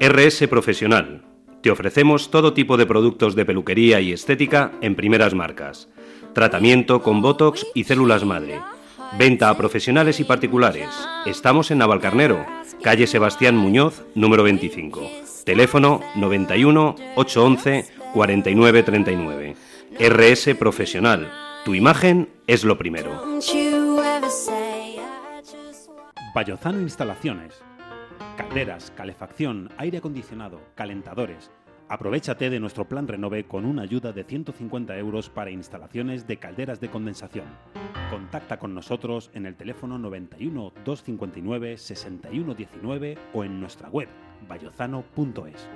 RS Profesional. Te ofrecemos todo tipo de productos de peluquería y estética en primeras marcas. Tratamiento con Botox y células madre. Venta a profesionales y particulares. Estamos en Navalcarnero, calle Sebastián Muñoz, número 25. Teléfono 91 811 4939. RS Profesional. Tu imagen es lo primero. Vallozano Instalaciones. Calderas, calefacción, aire acondicionado, calentadores. Aprovechate de nuestro plan Renove con una ayuda de 150 euros para instalaciones de calderas de condensación. Contacta con nosotros en el teléfono 91 259 6119 o en nuestra web vallozano.es.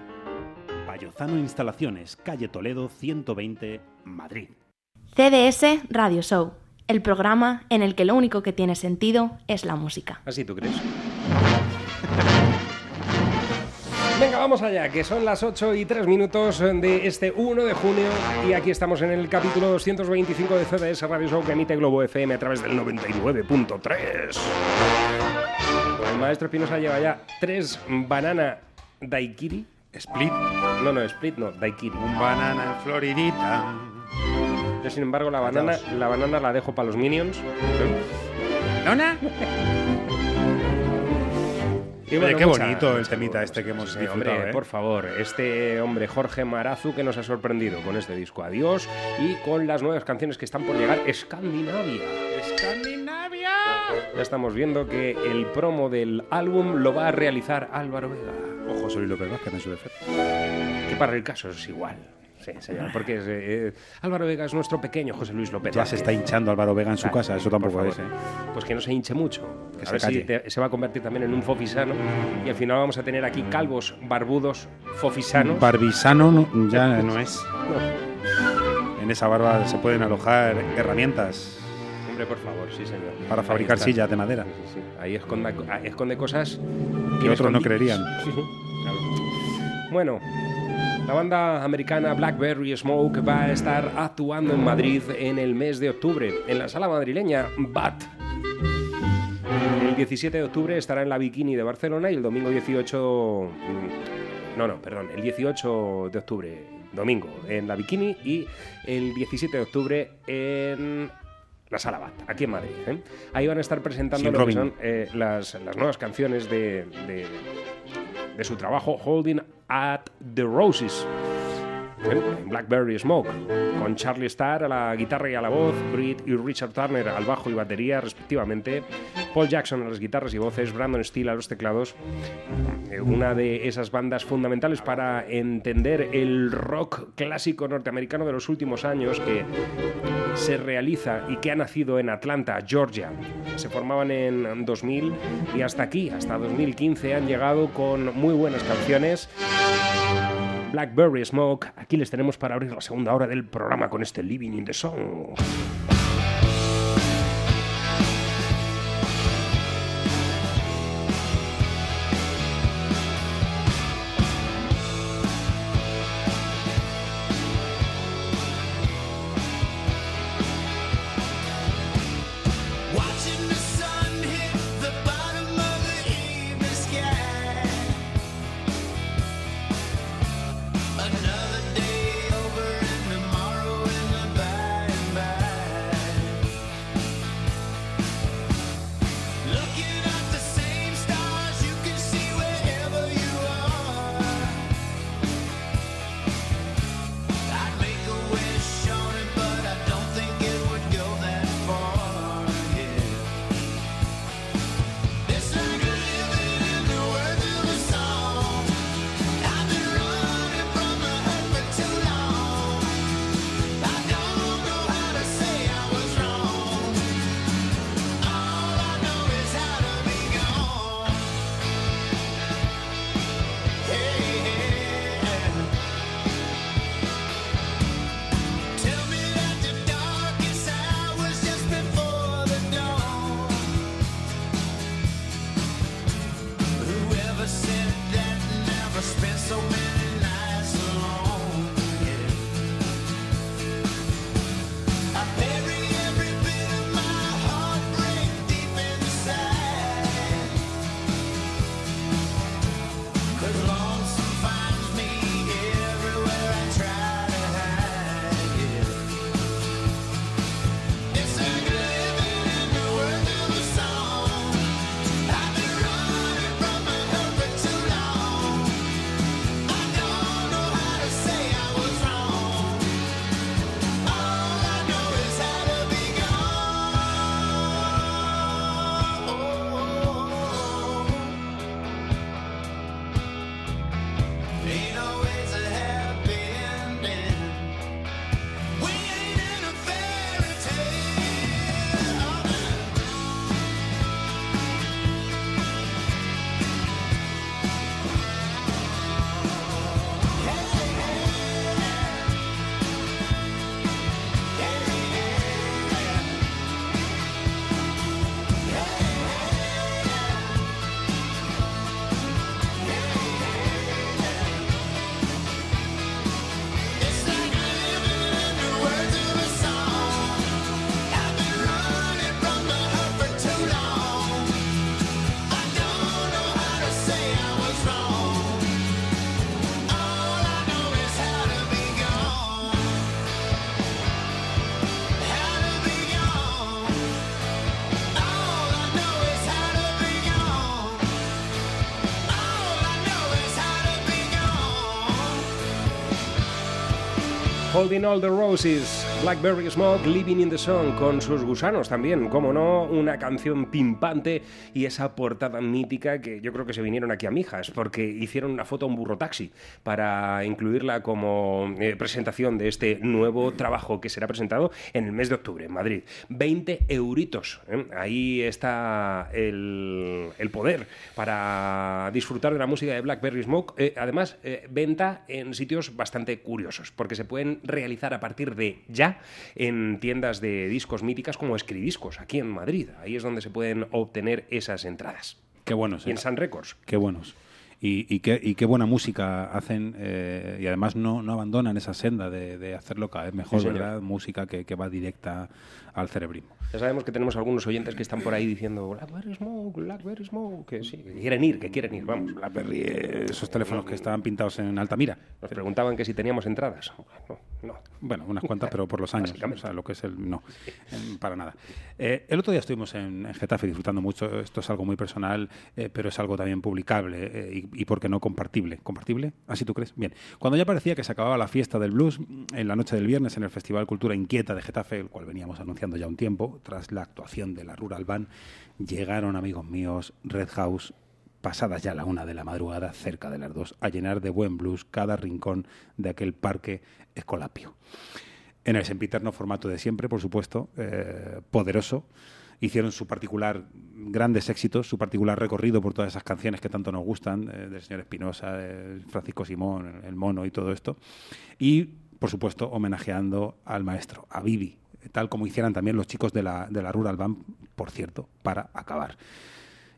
Vallozano Instalaciones, calle Toledo 120, Madrid. CDS Radio Show, el programa en el que lo único que tiene sentido es la música. ¿Así tú crees? *laughs* Venga, vamos allá, que son las 8 y 3 minutos de este 1 de junio y aquí estamos en el capítulo 225 de CDS Radio Show que emite Globo FM a través del 99.3. El maestro Espinosa lleva ya tres banana daiquiri. ¿Split? No, no, split no, daiquiri. Un banana en Floridita. Yo, sin embargo, la banana, la banana la dejo para los minions. ¿Nona? *laughs* Y Oye, qué mucha- bonito el temita este que hemos disfrutado, hombre, ¿eh? por favor, este hombre Jorge Marazu que nos ha sorprendido con este disco Adiós y con las nuevas canciones que están por llegar, Escandinavia. ¡Escandinavia! Ya estamos viendo que el promo del álbum lo va a realizar Álvaro Vega. O José Luis López Vázquez en su defecto. Que para el caso es igual. Sí, señor, porque es, eh, Álvaro Vega es nuestro pequeño José Luis López Ya se está hinchando Álvaro Vega en su casa, eso tampoco es. ¿eh? Pues que no se hinche mucho. Que a se ver si calle. te- se va a convertir también en un fofisano y al final vamos a tener aquí calvos, barbudos, fofisanos. Barbisano no- ya no es. No. esa barba se pueden alojar herramientas Hombre, por favor, sí, señor. para fabricar sillas de madera. Sí, sí, sí. Ahí esconda- ah, esconde cosas Que otros no creerían. Sí, *laughs* sí, claro. Bueno, la banda americana Blackberry Smoke va a estar actuando en Madrid en el mes de octubre, en la sala madrileña BAT. El 17 de octubre estará en la Bikini de Barcelona y el domingo 18... mm, No, no, perdón, el 18 de octubre, domingo, en la Bikini y el 17 de octubre en la Sala BAT, aquí en Madrid. ¿eh? Ahí van a estar presentando lo que son eh, las, las nuevas canciones de, de- de su trabajo Holding at the Roses. Blackberry Smoke, con Charlie Starr a la guitarra y a la voz, Britt y Richard Turner al bajo y batería respectivamente, Paul Jackson a las guitarras y voces, Brandon Steele a los teclados, Eh, una de esas bandas fundamentales para entender el rock clásico norteamericano de los últimos años que se realiza y que ha nacido en Atlanta, Georgia. Se formaban en 2000 y hasta aquí, hasta 2015, han llegado con muy buenas canciones. Blackberry Smoke, aquí les tenemos para abrir la segunda hora del programa con este Living in the Song. So many Holding All the Roses, Blackberry Smoke, Living in the Sun, con sus gusanos también, como no, una canción pimpante y esa portada mítica que yo creo que se vinieron aquí a Mijas, porque hicieron una foto a un burro taxi para incluirla como eh, presentación de este nuevo trabajo que será presentado en el mes de octubre en Madrid. 20 euritos, ¿eh? ahí está el, poder para disfrutar de la música de Blackberry Smoke. Eh, además, venta en sitios bastante curiosos, porque se pueden realizar a partir de ya en tiendas de discos míticas como Escribiscos, aquí en Madrid. Ahí es donde se pueden obtener esas entradas. Qué buenos. Y en eh. Sun Records. Qué buenos. Y, y qué, y qué buena música hacen eh, y además no, no abandonan esa senda de, de hacerlo cada vez mejor, Sí. ¿verdad? Música que, que va directa al cerebrismo. Ya sabemos que tenemos algunos oyentes que están por ahí diciendo Blackberry Smoke, Blackberry Smoke, que sí, que quieren ir, que quieren ir, vamos. Blackberry, eh, esos teléfonos que estaban pintados en Altamira. Nos preguntaban que si teníamos entradas. No, no. Bueno, unas cuantas, pero por los años. O sea, lo que es el. No, para nada. Eh, el otro día estuvimos en, Getafe disfrutando mucho. Esto es algo muy personal, eh, pero es algo también publicable eh, y, y, ¿por qué no, compartible. ¿Compartible? ¿Así tú crees? Bien. Cuando ya parecía que se acababa la fiesta del blues, en la noche del viernes en el Festival Cultura Inquieta de Getafe, el cual veníamos anunciando ya un tiempo, tras la actuación de la Rural Band, llegaron amigos míos, Red House, pasadas ya la una de la madrugada, cerca de las dos, a llenar de buen blues cada rincón de aquel parque escolapio. En el sempiterno formato de siempre, por supuesto, eh, poderoso. Hicieron su particular, grandes éxitos, su particular recorrido por todas esas canciones que tanto nos gustan, eh, del señor Espinosa, Francisco Simón, el mono y todo esto. Y, por supuesto, homenajeando al maestro, a Vivi, tal como hicieran también los chicos de la, de la Rural Band, por cierto, para acabar.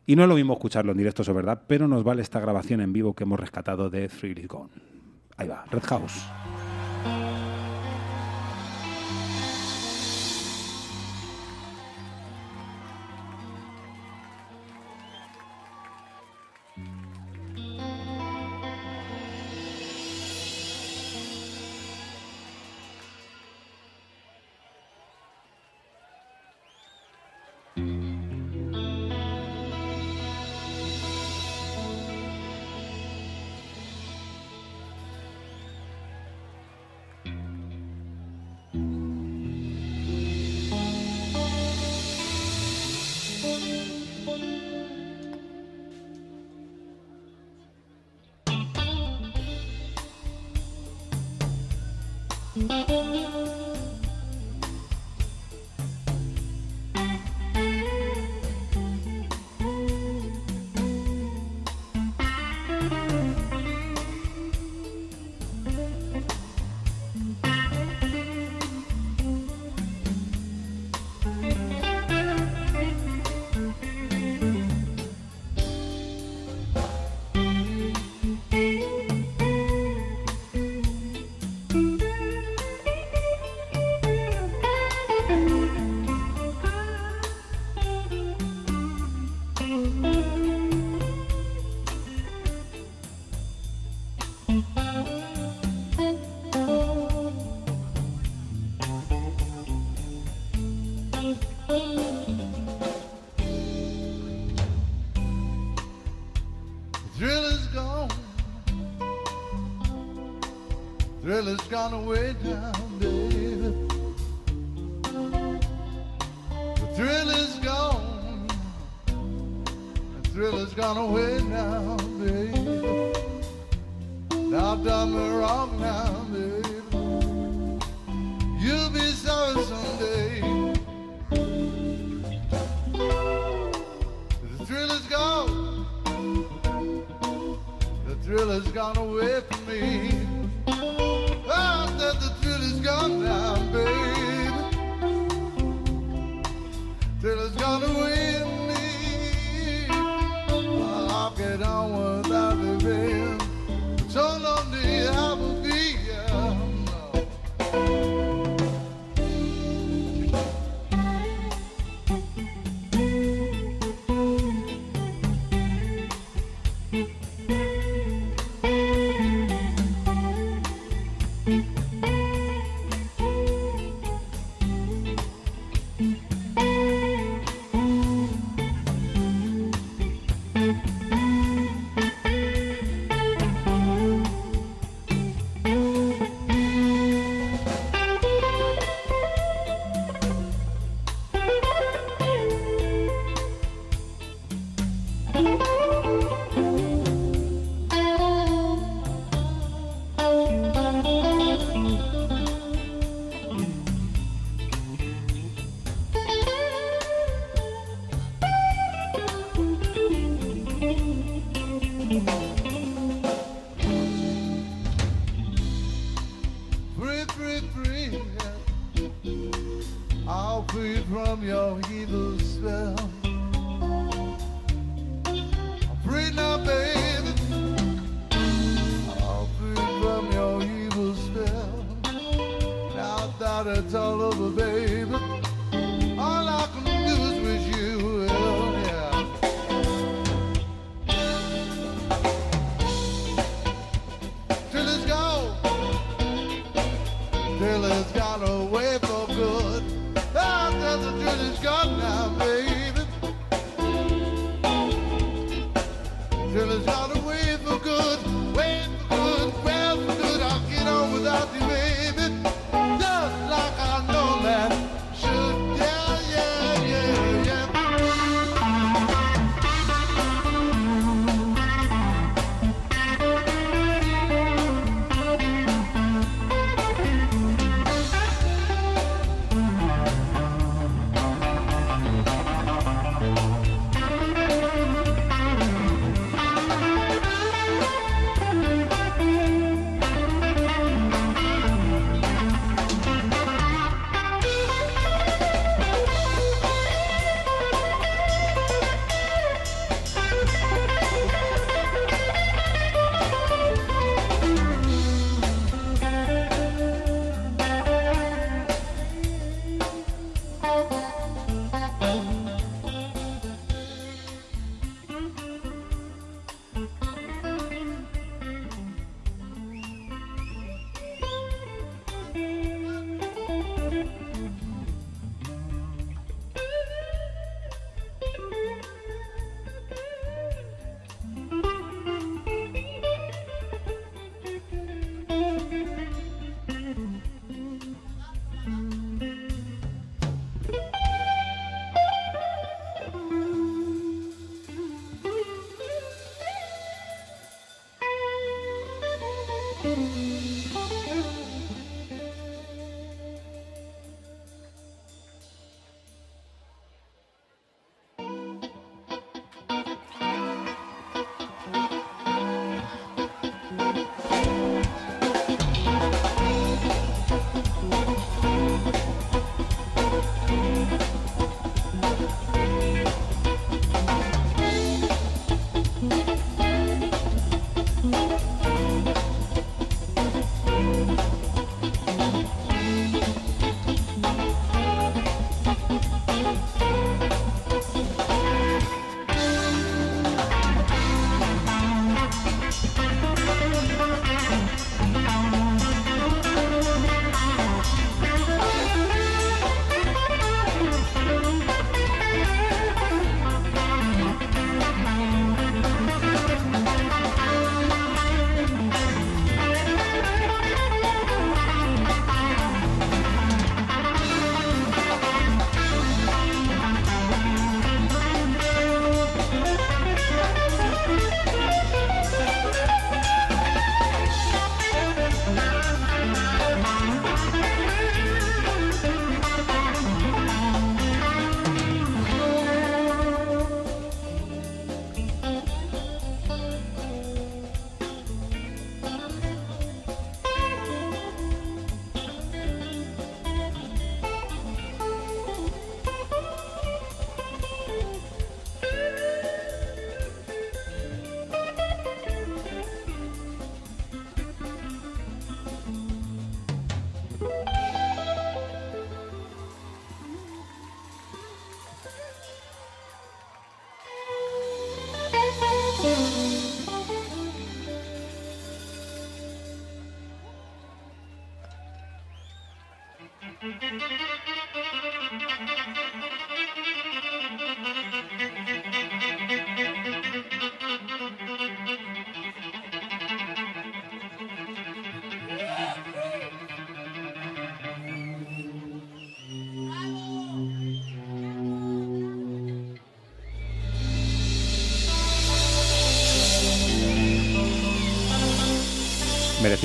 Y no es lo mismo escucharlo en directo, eso es verdad, pero nos vale esta grabación en vivo que hemos rescatado de Is Gone. Ahí va, Red House. Thrill has gone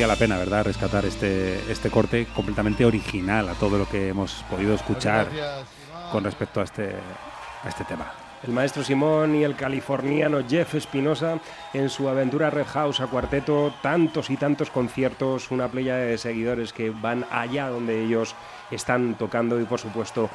merecía la pena, ¿verdad? Rescatar este, este corte completamente original a todo lo que hemos podido escuchar con respecto a este, a este tema. El maestro Simón y el californiano Jeff Espinosa en su aventura Red House a cuarteto, tantos y tantos conciertos, una playa de seguidores que van allá donde ellos están tocando y por supuesto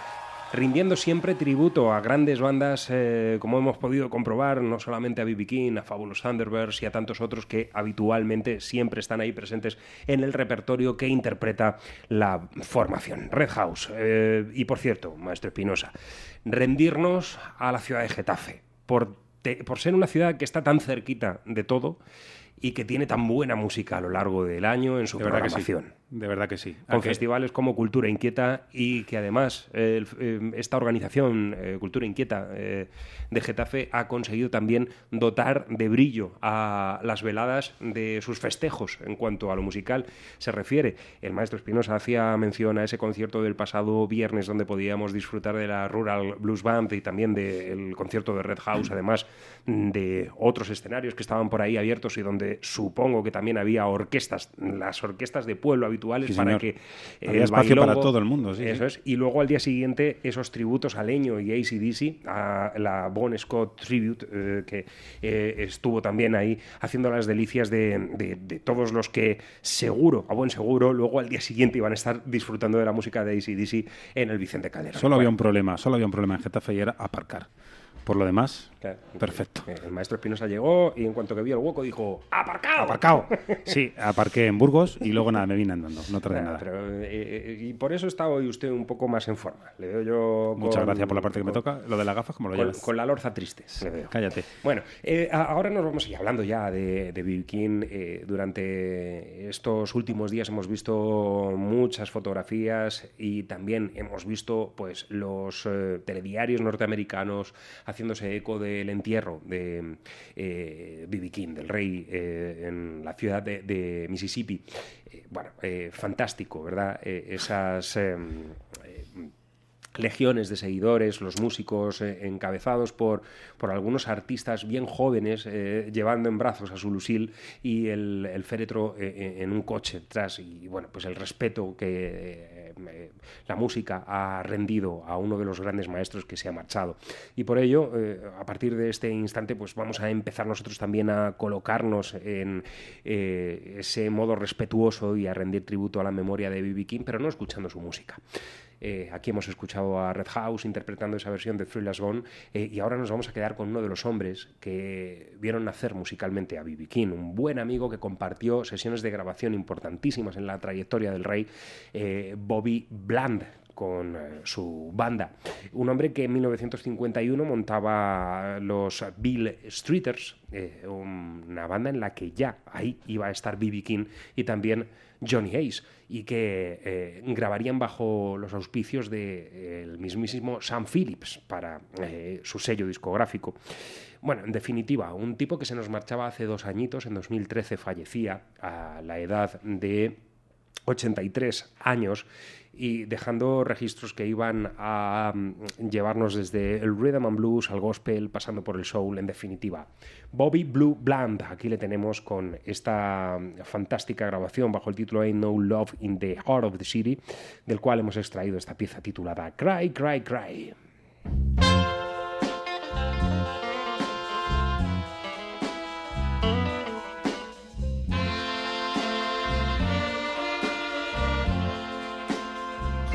rindiendo siempre tributo a grandes bandas, eh, como hemos podido comprobar, no solamente a B.B. King, a Fabulous Thunderbirds y a tantos otros que habitualmente siempre están ahí presentes en el repertorio que interpreta la formación. Red House. eh, y por cierto, maestro Espinosa, rendirnos a la ciudad de Getafe, por, te- por ser una ciudad que está tan cerquita de todo y que tiene tan buena música a lo largo del año en su De verdad que sí. programación De verdad que sí. con festivales como Cultura Inquieta y que además eh, eh, esta organización eh, Cultura Inquieta eh, de Getafe ha conseguido también dotar de brillo a las veladas de sus festejos en cuanto a lo musical se refiere. El maestro Espinosa hacía mención a ese concierto del pasado viernes donde podíamos disfrutar de la Rural Blues Band y también del concierto de Red House, además de otros escenarios que estaban por ahí abiertos y donde supongo que también había orquestas, las orquestas de pueblo habituales Sí, para que eh, Había espacio para bailongo- todo el mundo, sí, Eso sí. es. Y luego al día siguiente esos tributos a Leño y ACDC, a la Bon Scott Tribute, eh, que eh, estuvo también ahí haciendo las delicias de, de- de todos los que seguro, a buen seguro, luego al día siguiente iban a estar disfrutando de la música de ACDC en el Vicente Calderón. Solo había Bueno, un problema, solo había un problema en Getafe y era aparcar. Por lo demás, claro, perfecto. eh, El maestro Espinosa llegó y en cuanto que vio el hueco dijo ¡Aparcado! Aparcado. *laughs* Sí, aparqué en Burgos y luego nada, me vine andando, no tardé Nada, nada. pero, eh, eh, y por eso está hoy usted un poco más en forma. Le veo yo. Muchas gracias por la parte que me toca. Lo de las gafas, como lo con, llevas. con la lorza triste. le veo. Cállate. Bueno, eh, ahora nos vamos a ir hablando ya de, de. Eh, durante estos últimos días hemos visto muchas fotografías y también hemos visto pues los telediarios norteamericanos haciéndose eco del entierro de eh, B.B. King, del rey, eh, en la ciudad de, de Mississippi. Eh, bueno, eh, fantástico, ¿verdad? Eh, esas... legiones de seguidores, los músicos eh, encabezados por, por algunos artistas bien jóvenes eh, llevando en brazos a su Lucille y el, el féretro eh, en un coche detrás y bueno, pues el respeto que la música ha rendido a uno de los grandes maestros que se ha marchado. Y por ello, a partir de este instante, pues vamos a empezar nosotros también a colocarnos en ese modo respetuoso y a rendir tributo a la memoria de B.B. King, pero no escuchando su música. Eh, aquí hemos escuchado a Red House interpretando esa versión de Thrillers Gone eh, y ahora nos vamos a quedar con uno de los hombres que vieron nacer musicalmente a B.B. King, un buen amigo que compartió sesiones de grabación importantísimas en la trayectoria del rey, eh, Bobby Bland, con eh, su banda. Un hombre que en 1951 montaba los Bill Streeters, una banda en la que ya ahí iba a estar B.B. King y también Johnny Hayes, y que eh, grabarían bajo los auspicios del mismísimo Sam Phillips para eh, su sello discográfico. Bueno, en definitiva, un tipo que se nos marchaba hace dos añitos, en 2013 fallecía a la edad de 83 años y dejando registros que iban a mm, llevarnos desde el rhythm and blues al gospel, pasando por el soul, en definitiva. Bobby Blue Bland, aquí le tenemos con esta mm, fantástica grabación bajo el título Ain't No Love in the Heart of the City, del cual hemos extraído esta pieza titulada Cry, Cry, Cry.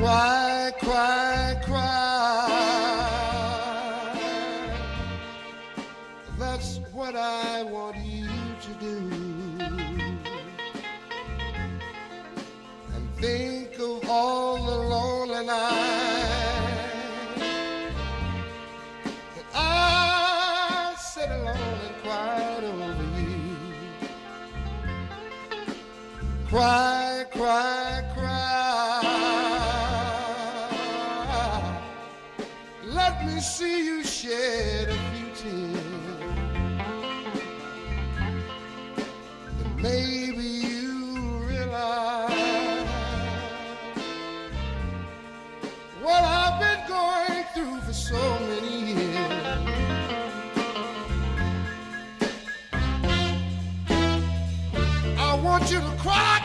Cry, cry, cry. That's what I want you to do. And think of all the lonely nights that I sat alone and cried over you. Cry, cry, me see you shed a few tears. And maybe you realize what I've been going through for so many years. I want you to cry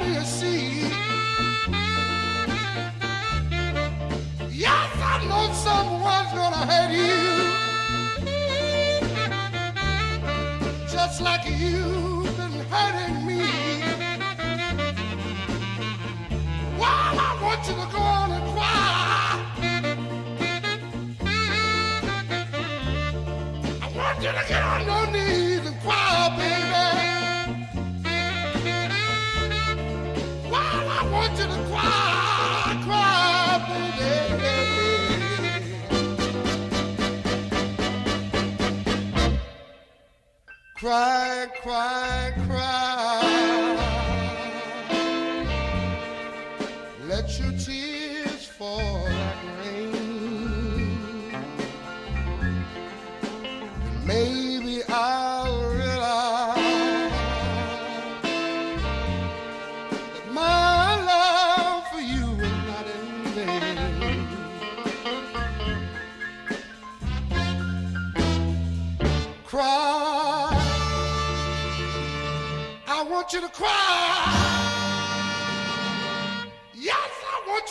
me a sea. Yes, I know someone's gonna you. Just like you've been hurting me. Well, I want you to go on Cry, cry, cry. Let your tears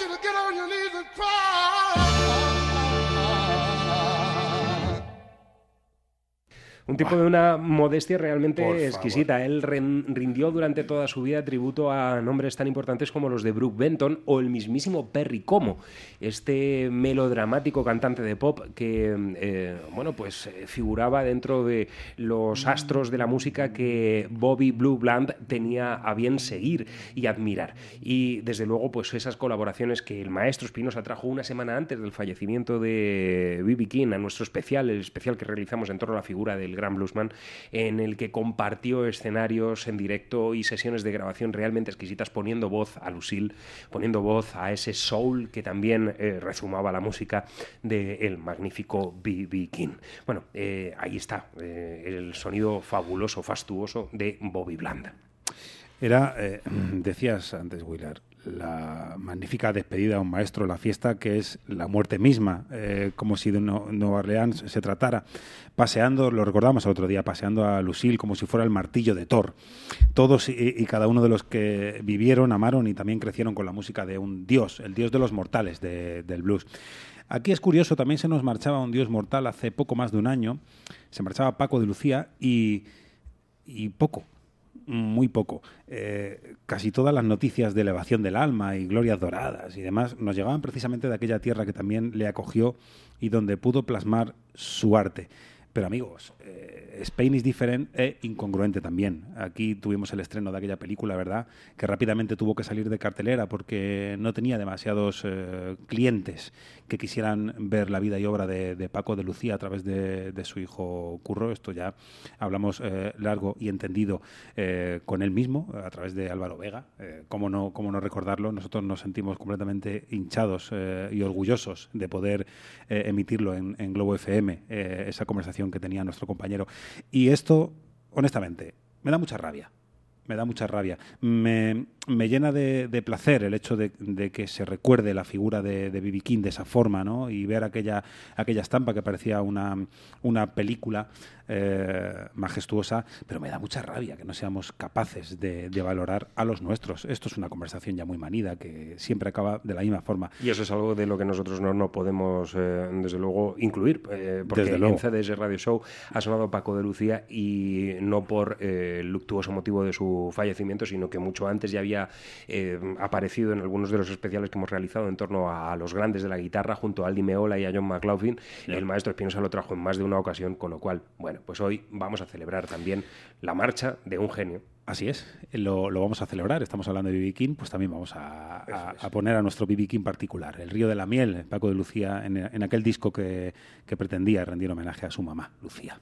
to get on your knees and cry. Un tipo de una modestia realmente Por exquisita. Él ren- rindió durante toda su vida tributo a nombres tan importantes como los de Brooke Benton o el mismísimo Perry Como, este melodramático cantante de pop que, eh, bueno, pues eh, figuraba dentro de los astros de la música que Bobby Blue Bland tenía a bien seguir y admirar. Y desde luego, pues esas colaboraciones que el maestro Espinosa trajo una semana antes del fallecimiento de B.B. King a nuestro especial, el especial que realizamos en torno a la figura del gran bluesman, en el que compartió escenarios en directo y sesiones de grabación realmente exquisitas, poniendo voz a Lucille, poniendo voz a ese soul que también eh, rezumaba la música del magnífico B.B. King. Bueno, eh, ahí está eh, el sonido fabuloso, fastuoso de Bobby Bland. Era, decías antes, Willard, la magnífica despedida a un maestro, la fiesta que es la muerte misma, eh, como si de Nueva Orleans se tratara. Paseando, lo recordamos el otro día, paseando a Lucille como si fuera el martillo de Thor. Todos y, cada uno de los que vivieron, amaron y también crecieron con la música de un dios, el dios de los mortales de- del blues. Aquí es curioso, también se nos marchaba un dios mortal hace poco más de un año, se marchaba Paco de Lucía y poco, muy poco. Eh, casi todas las noticias de elevación del alma y glorias doradas y demás nos llegaban precisamente de aquella tierra que también le acogió y donde pudo plasmar su arte. Pero amigos, eh, Spain is different e incongruente también. Aquí tuvimos el estreno de aquella película, ¿verdad? Que rápidamente tuvo que salir de cartelera porque no tenía demasiados eh, clientes que quisieran ver la vida y obra de, Paco de Lucía a través de, de su hijo Curro. Esto ya hablamos eh, largo y entendido eh, con él mismo, a través de Álvaro Vega. ¿cómo, no, ¿Cómo no recordarlo? Nosotros nos sentimos completamente hinchados y orgullosos de poder emitirlo en, Globo FM, esa conversación que tenía nuestro compañero. Y esto, honestamente, me da mucha rabia. Me da mucha rabia. Me, me llena de, de placer el hecho de, de que se recuerde la figura de, de B.B. King de esa forma, ¿no? Y ver aquella, aquella estampa que parecía una, una película eh, majestuosa, pero me da mucha rabia que no seamos capaces de, de valorar a los nuestros. Esto es una conversación ya muy manida que siempre acaba de la misma forma. Y eso es algo de lo que nosotros no, no podemos, eh, desde luego, incluir, eh, porque Desde luego. en CDS Radio Show ha sonado Paco de Lucía y no por el luctuoso motivo de su fallecimiento, sino que mucho antes ya había eh, aparecido en algunos de los especiales que hemos realizado en torno a, los grandes de la guitarra, junto a Aldi Meola y a John McLaughlin. El maestro Espinosa lo trajo en más de una ocasión, con lo cual, bueno, pues hoy vamos a celebrar también la marcha de un genio. Así es, lo, lo vamos a celebrar. Estamos hablando de B.B. King, pues también vamos a, a- a poner a nuestro B.B. King particular, El Río de la Miel, Paco de Lucía, en, en aquel disco que, que pretendía rendir homenaje a su mamá, Lucía.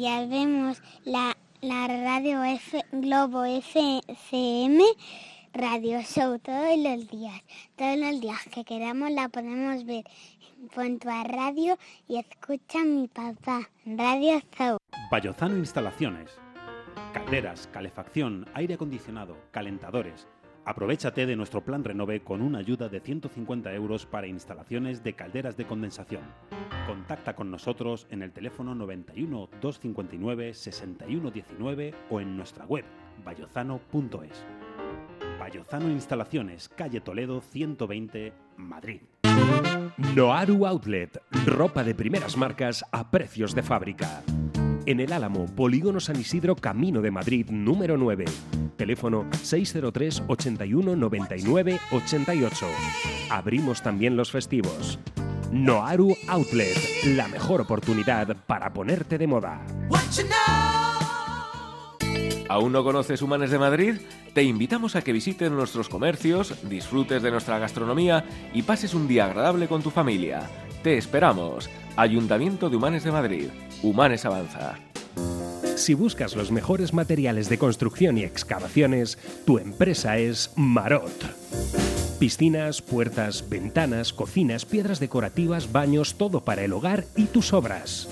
Días vemos la, la radio F, Globo FM Radio Show todos los días. Todos los días que queramos la podemos ver. Pon a radio y escucha mi papá. Radio Show. Vallozano Instalaciones. Calderas, calefacción, aire acondicionado, calentadores. Aprovechate de nuestro plan Renove con una ayuda de 150 euros para instalaciones de calderas de condensación. Contacta con nosotros en el teléfono 91 259 6119 o en nuestra web vallozano.es. Vallozano Instalaciones, calle Toledo 120, Madrid. Noaru Outlet, ropa de primeras marcas a precios de fábrica. En el Álamo, Polígono San Isidro, Camino de Madrid, número 9. Teléfono 603 81 99 88. Abrimos también los festivos. Noaru Outlet, la mejor oportunidad para ponerte de moda. ¿Aún no conoces Humanes de Madrid? Te invitamos a que visites nuestros comercios, disfrutes de nuestra gastronomía y pases un día agradable con tu familia. Te esperamos. Ayuntamiento de Humanes de Madrid. Humanes Avanza. Si buscas los mejores materiales de construcción y excavaciones, tu empresa es Marot. Piscinas, puertas, ventanas, cocinas, piedras decorativas, baños, todo para el hogar y tus obras.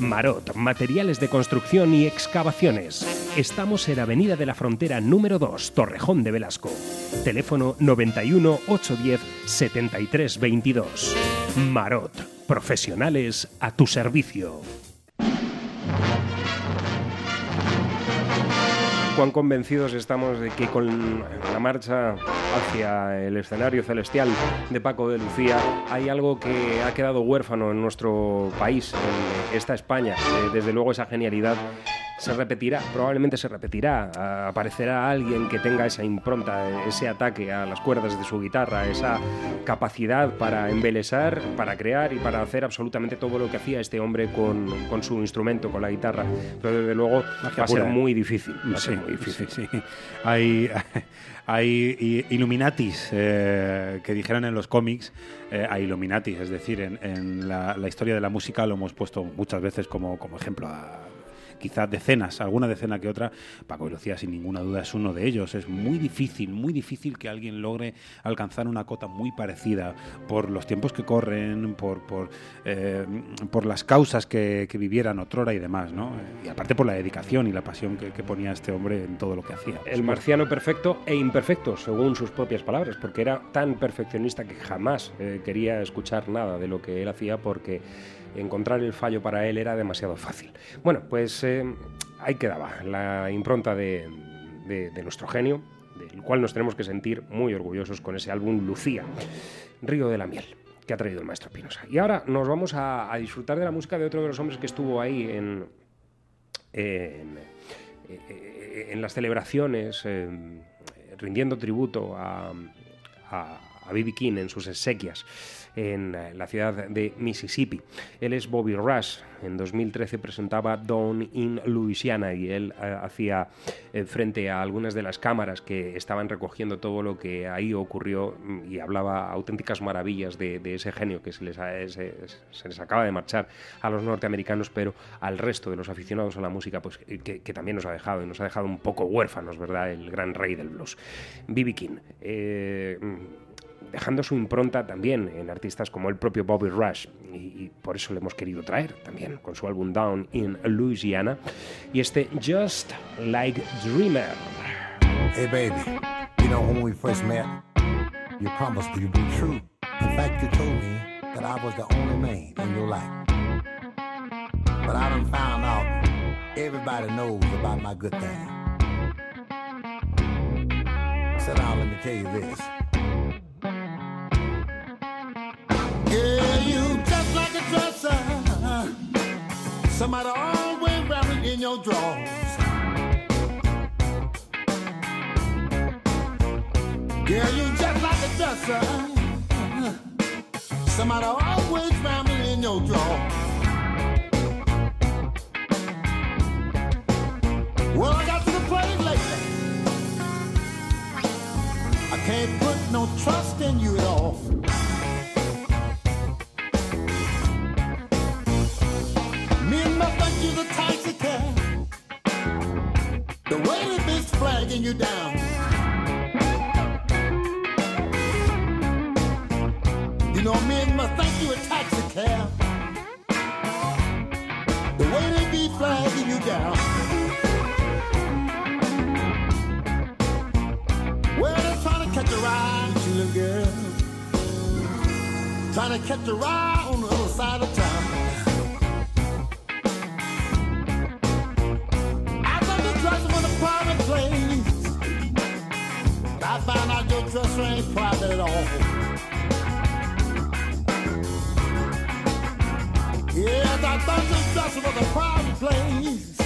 Marot, materiales de construcción y excavaciones. Estamos en Avenida de la Frontera número 2, Torrejón de Velasco. Teléfono 91 810 73 22. Marot, profesionales a tu servicio. Cuán convencidos estamos de que con la marcha hacia el escenario celestial de Paco de Lucía hay algo que ha quedado huérfano en nuestro país, en esta España. Eh, desde luego esa genialidad se repetirá, probablemente se repetirá. Aparecerá alguien que tenga esa impronta, eh, ese ataque a las cuerdas de su guitarra, esa capacidad para embelesar, para crear y para hacer absolutamente todo lo que hacía este hombre con, con su instrumento, con la guitarra. Pero desde luego va a ser pura. muy difícil. Va a Sí, ser muy difícil. sí, sí. Hay, *laughs* hay Illuminatis eh, que dijeron en los cómics eh, a Illuminatis, es decir, en, en la, la historia de la música lo hemos puesto muchas veces como, como ejemplo a quizás decenas, alguna decena que otra. Paco Lucía, sin ninguna duda, es uno de ellos. Es muy difícil, muy difícil que alguien logre alcanzar una cota muy parecida por los tiempos que corren, por, por, eh, por las causas que, vivieran otrora y demás, ¿no? Y aparte por la dedicación y la pasión que, que ponía este hombre en todo lo que hacía. El marciano perfecto e imperfecto, según sus propias palabras, porque era tan perfeccionista que jamás eh, quería escuchar nada de lo que él hacía porque encontrar el fallo para él era demasiado fácil. Bueno, pues eh, ahí quedaba la impronta de, nuestro genio, del cual nos tenemos que sentir muy orgullosos con ese álbum Lucía, Río de la Miel que ha traído el maestro Pinoza. Y ahora nos vamos a, disfrutar de la música de otro de los hombres que estuvo ahí en, en, eh, las celebraciones, eh, rindiendo tributo a, a. King en sus exequias en eh, la ciudad de Mississippi. Él es Bobby Rush. En 2013 presentaba Dawn in Louisiana y él eh, hacía eh, frente a algunas de las cámaras que estaban recogiendo todo lo que ahí ocurrió mm, y hablaba auténticas maravillas de, ese genio que se les, se, les acaba de marchar a los norteamericanos, pero al resto de los aficionados a la música, pues que, también nos ha dejado y nos ha dejado un poco huérfanos, ¿verdad? El gran rey del blues. B.B. King. mm, dejando su impronta también en artistas como el propio Bobby Rush y, y por eso le hemos querido traer también con su álbum Down in Louisiana y este Just Like Dreamer. Hey, baby, you know, when we first met, you promised you'd be true. In fact, you told me that I was the only man in your life. But I done found out everybody knows about my good thing. Sit down, let me tell you this. Somebody always wearing in your drawers. Girl, you just like a dresser. Somebody always ramming in your drawer. Well, I got to the place lately. I can't put no trust in you at all. Think you the taxi cab. The way the bitch flagging you down. You know, men must think you a taxi cab. The way they be flagging you down. Well, they're trying to catch a ride, little girl. Trying to catch a ride on the other side of town. Found out your dresser ain't private at all. Yes, I thought this dresser was a private place.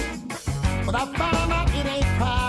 But I found out it ain't private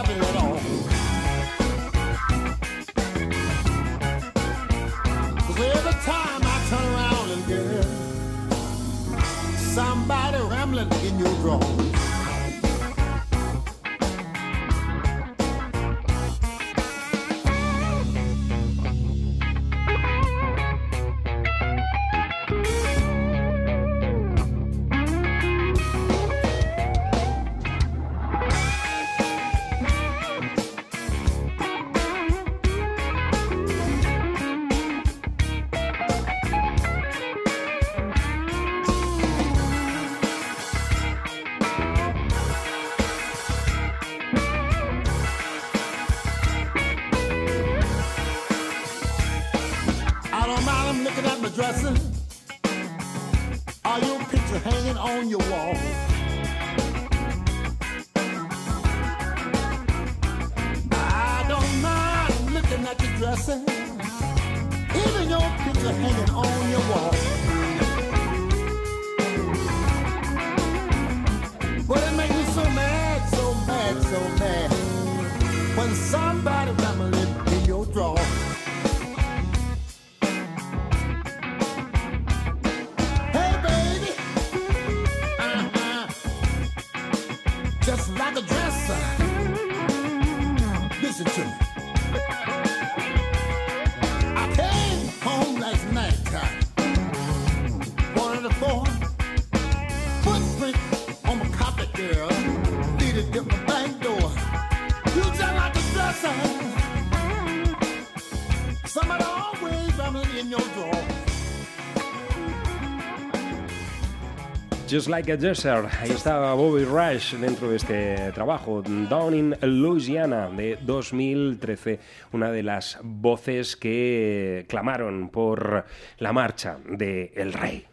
Just Like a Desert, ahí estaba Bobby Rush dentro de este trabajo, Down in Louisiana de 2013, una de las voces que clamaron por la marcha de Rey.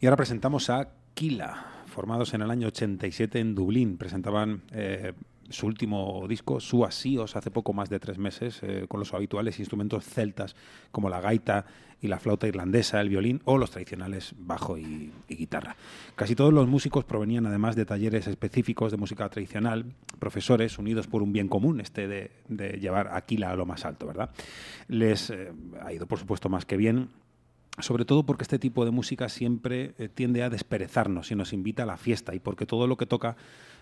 Y ahora presentamos a Kila, formados en el año 87 en Dublín. Presentaban eh, su último disco, Suasíos, hace poco más de tres meses, eh, con los habituales instrumentos celtas como la gaita y la flauta irlandesa, el violín o los tradicionales bajo y, guitarra. Casi todos los músicos provenían además de talleres específicos de música tradicional, profesores unidos por un bien común, este de, de llevar a Kila a lo más alto, ¿verdad? Les eh, ha ido, por supuesto, más que bien sobre todo porque este tipo de música siempre eh, tiende a desperezarnos y nos invita a la fiesta y porque todo lo que toca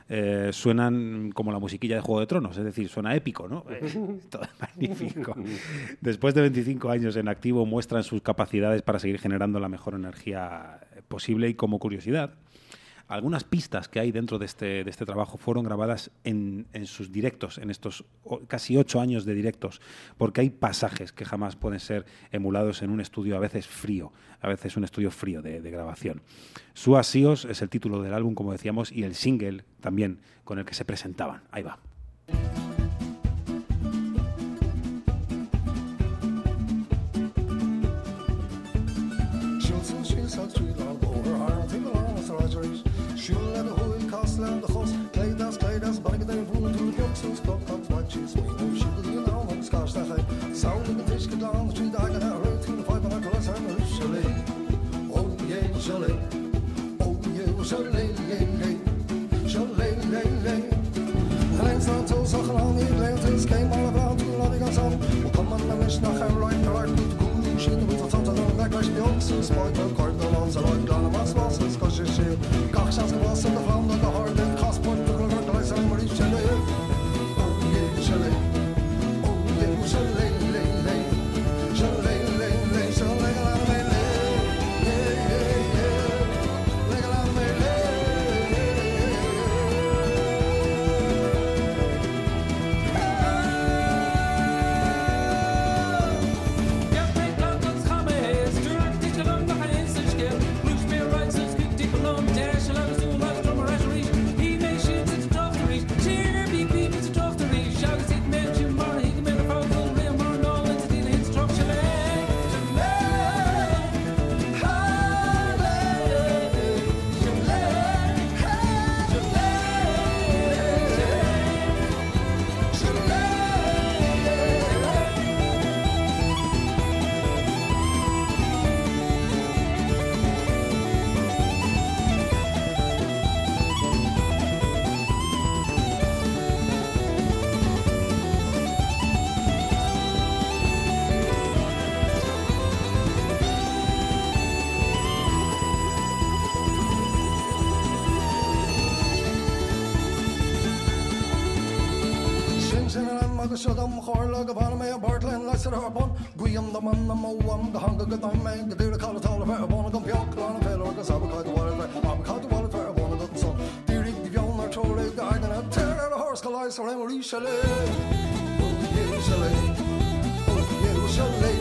eh, suenan como la musiquilla de Juego de Tronos, es decir, suena épico, ¿no? *laughs* Eh, todo magnífico. Después de 25 años en activo muestran sus capacidades para seguir generando la mejor energía posible y como curiosidad, algunas pistas que hay dentro de este, de este trabajo fueron grabadas en, en sus directos, en estos casi ocho años de directos, porque hay pasajes que jamás pueden ser emulados en un estudio a veces frío, a veces un estudio frío de, grabación. Suasíos es el título del álbum, como decíamos, y el single también con el que se presentaban. Ahí va. Skjul eller hovin, kassel eller hoss. Kleidas, kleidas, bargedei, volen, tull, bjøksens, klokkans, matches, min og skjulin, han og skarsteg hei. Saunen, tiske, dan, tri dager, her, røy, til, fai, bare, kloss, han, husselig. Oh, yeah, sjellig. Oh, yeah, sjellig, yeah, yeah. Sjellig, yeah, yeah. Reins, han, to, sachen, han, i, lent, tiske, bare, bra, tull, og vi. Og kom, man, men, vi Jackson, Spike, Cork, the Lons, Lloyd, Glanamon, Smalls, Scotia Shield, Cock, Shasta, Wilson, the Found, the Horn, med Bartlin läser rörband Gå igenom mannen Moan, det handlar gud om mig Det dyra kalla talar för barnen, kom pjåk, lärna fel och kan sabba kajt varit för Abkajt varit för barnen gott sån Dyrig björnar tror dig, det egna horse och hör ska lajsa, det oh, Jerusalem oh, Jerusalem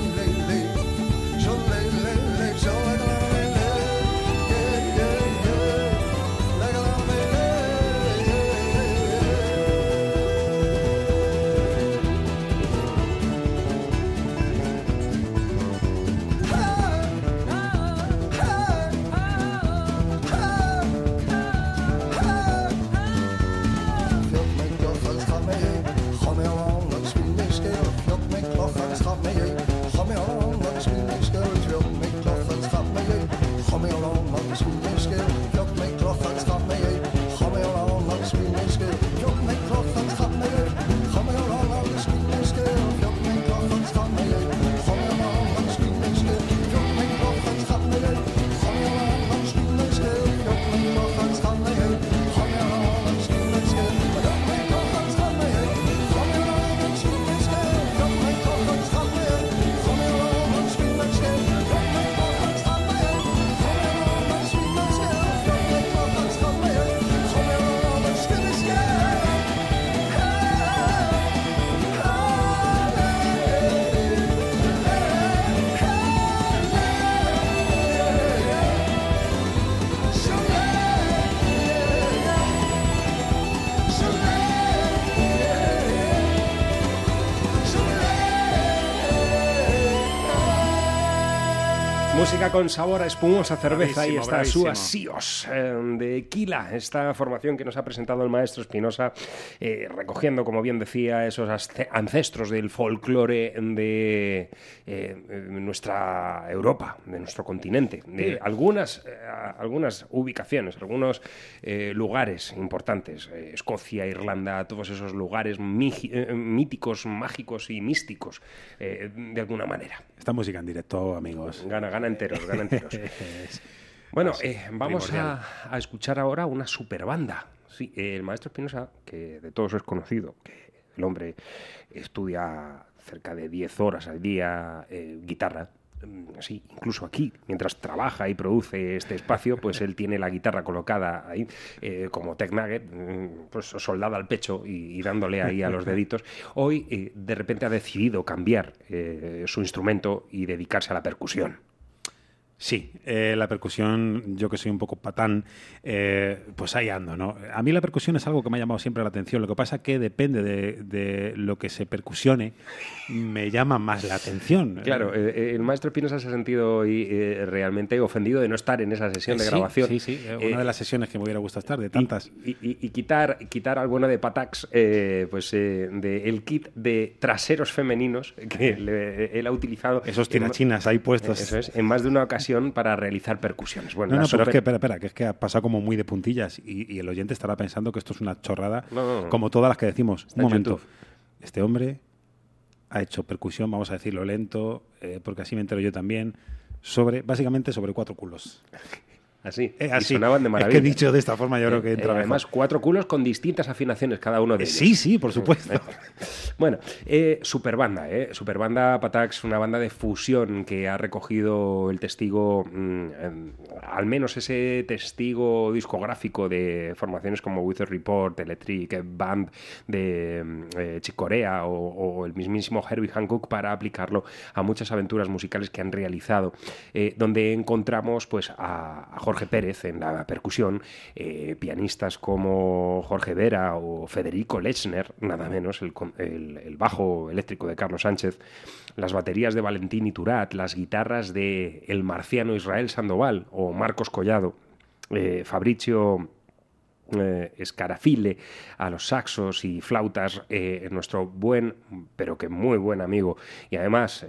Música con sabor a espumosa cerveza y Bravísimo, está bravísimo. Suas Síos eh, de Quila, esta formación que nos ha presentado el maestro Espinosa, eh, recogiendo, como bien decía, esos ancestros del folclore de eh, eh, nuestra Europa, de nuestro continente, de algunas, eh, algunas ubicaciones, algunos lugares importantes, Escocia, Irlanda, todos esos lugares míticos, mágicos y místicos, de alguna manera. Esta música en directo, amigos. Gana, gana enteros, *laughs* Bueno, eh, vamos a, a escuchar ahora una super banda. Sí, eh, el maestro Espinosa, que de todos es conocido, que el hombre estudia cerca de 10 horas al día eh, guitarra. mm, Sí, incluso aquí, mientras trabaja y produce este espacio, pues él tiene la guitarra colocada ahí eh, como Tech Nugget, mm, pues soldada al pecho y, y dándole ahí a los deditos. Hoy, eh, de repente, ha decidido cambiar su instrumento y dedicarse a la percusión. Sí, eh, la percusión, yo que soy un poco patán, eh, pues ahí ando, ¿no? A mí la percusión es algo que me ha llamado siempre la atención. Lo que pasa que depende de, de lo que se percusione, me llama más la atención. Claro, eh, eh, el maestro Espinosa se ha sentido hoy eh, realmente ofendido de no estar en esa sesión de Sí, grabación. Sí, sí, una de las sesiones que me hubiera gustado estar, de tantas. y, y- y quitar, quitar al bueno de Patax eh, pues, eh, de el kit de traseros femeninos que le- él ha utilizado. Esos en tirachinas ahí puestos. Eso es, en más de una ocasión para realizar percusiones. Bueno, no, no, pero es super- que, espera, espera, que es que ha pasado como muy de puntillas y, y el oyente estará pensando que esto es una chorrada, No, no, no. como todas las que decimos. Está Un en momento. YouTube. Este hombre ha hecho percusión, vamos a decirlo lento, eh, porque así me entero yo también, sobre, básicamente sobre cuatro culos. *laughs* Así, Eh, y así. sonaban de Es maravilla. que dicho de esta forma yo creo que Eh, entra eh, Además, cuatro culos con distintas afinaciones cada uno de Eh, ellos. sí, sí, por supuesto. *laughs* Bueno, eh, Superbanda, ¿eh? Superbanda Patax, una banda de fusión que ha recogido el testigo, mm, em, al menos ese testigo discográfico de formaciones como Wither Report, Electric Band de mm, eh, Chick Corea o, o el mismísimo Herbie Hancock para aplicarlo a muchas aventuras musicales que han realizado, donde encontramos pues a, a Jorge Pérez en la percusión, eh, pianistas como Jorge Vera o Federico Lechner, nada menos, el, bajo eléctrico de Carlos Sánchez, las baterías de Valentín Iturat, las guitarras de el marciano Israel Sandoval o Marcos Collado, eh, Fabricio eh, a los saxos y flautas, eh, nuestro buen, pero que muy buen amigo y además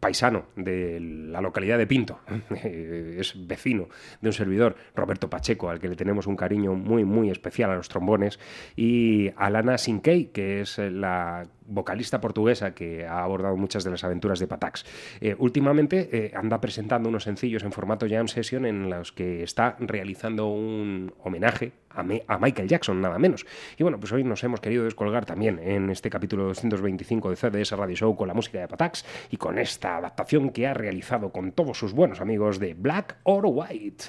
paisano de la localidad de Pinto, *laughs* eh, es vecino de un servidor, Roberto Pacheco, al que le tenemos un cariño muy, muy especial a los trombones, y Alana Sinkei, que es eh, la vocalista portuguesa que ha abordado muchas de las aventuras de Patax. Eh, últimamente eh, anda presentando unos sencillos en formato jam session en los que está realizando un homenaje a, Michael Jackson, nada menos. Y bueno, pues hoy nos hemos querido descolgar también en este capítulo 225 de CDS Radio Show con la música de Patax y con esta adaptación que ha realizado con todos sus buenos amigos de Black or White.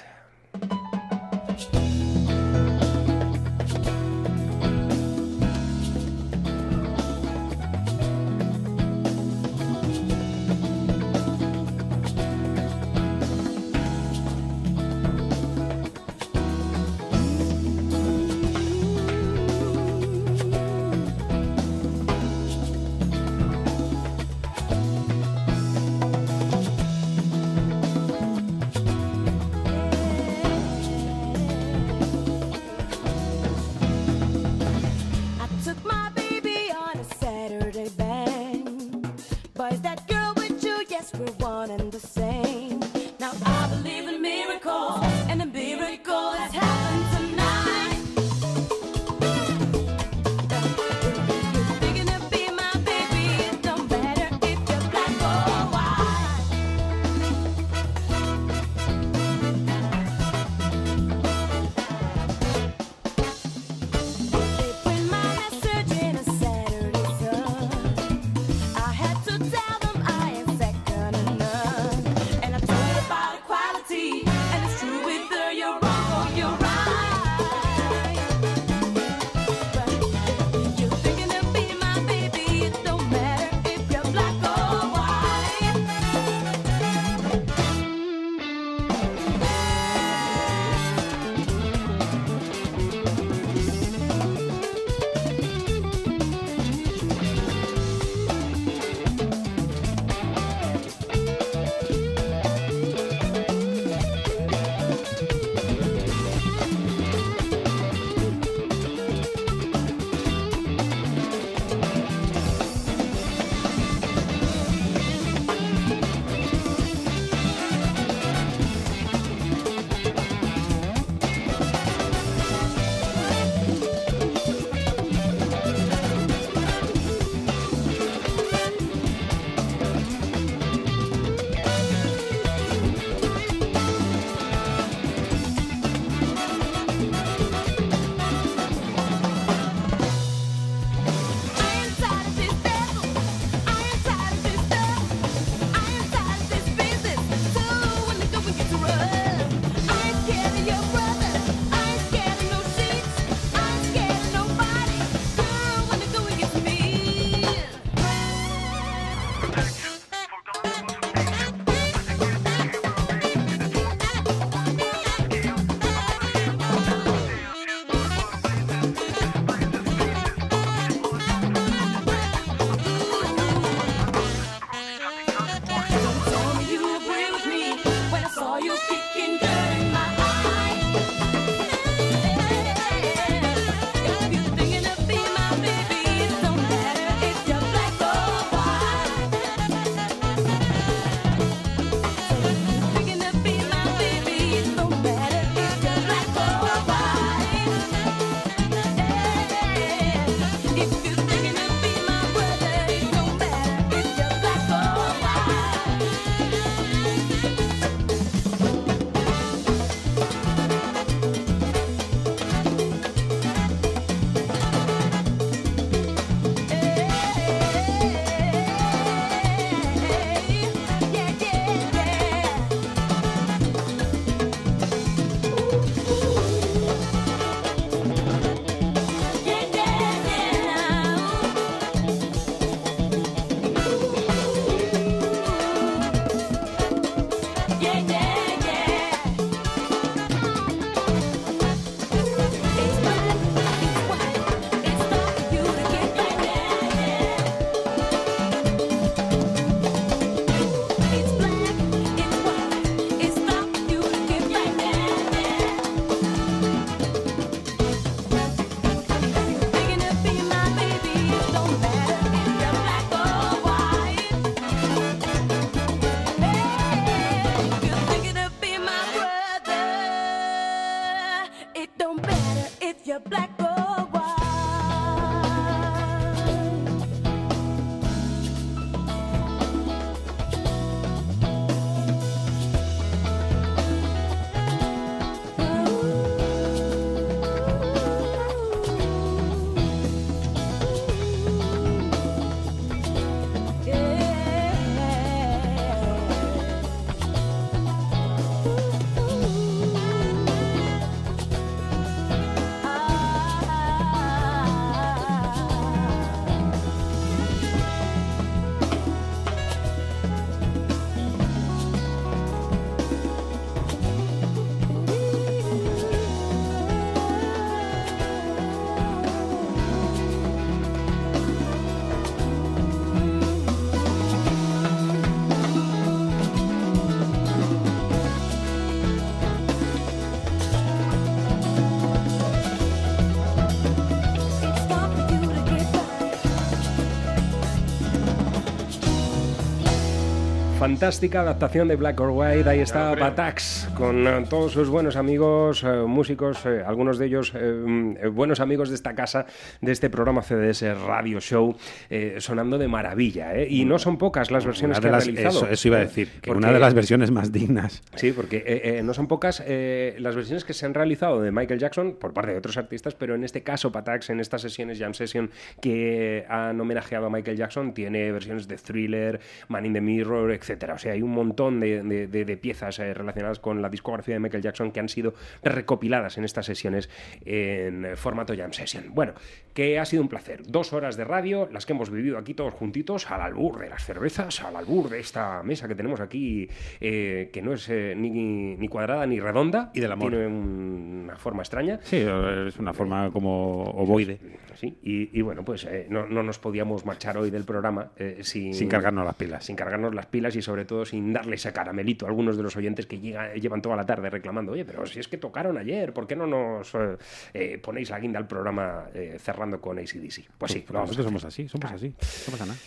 Fantástica adaptación de Black or White. Ahí está Batax con eh, todos sus buenos amigos, eh, músicos, eh, algunos de ellos mm, buenos amigos de esta casa, de este programa CDS Radio Show, eh, sonando de maravilla. ¿eh? Y no son pocas las versiones que las- realizado. eso, eso iba a decir, que Porque- una de las versiones más dignas. Sí, porque eh, eh, no son pocas las versiones que se han realizado de Michael Jackson por parte de otros artistas, pero en este caso Patax, en estas sesiones Jam Session que han homenajeado a Michael Jackson, tiene versiones de Thriller, Man in the Mirror, etcétera. O sea, hay un montón de, de- de- de piezas relacionadas con la discografía de Michael Jackson que han sido recopiladas en estas sesiones en formato Jam Session. Bueno, que ha sido un placer. Dos horas de radio, las que hemos vivido aquí todos juntitos, al albur de las cervezas, al albur de esta mesa que tenemos aquí, eh, que no es eh, ni, ni cuadrada ni redonda. Y del amor. Tiene un- una forma extraña. Sí, es una forma como ovoide. Y, y bueno, pues eh, no, no nos podíamos marchar hoy del programa eh, sin, Sin cargarnos las pilas. Sin cargarnos las pilas y sobre todo sin darle ese caramelito a algunos de los oyentes que llega- llevan toda la tarde reclamando, oye, pero si es que tocaron ayer, ¿por qué no nos eh, eh, ponéis la guinda al programa cerrando con ACDC? Pues sí, a nosotros somos así, somos así. No pasa nada.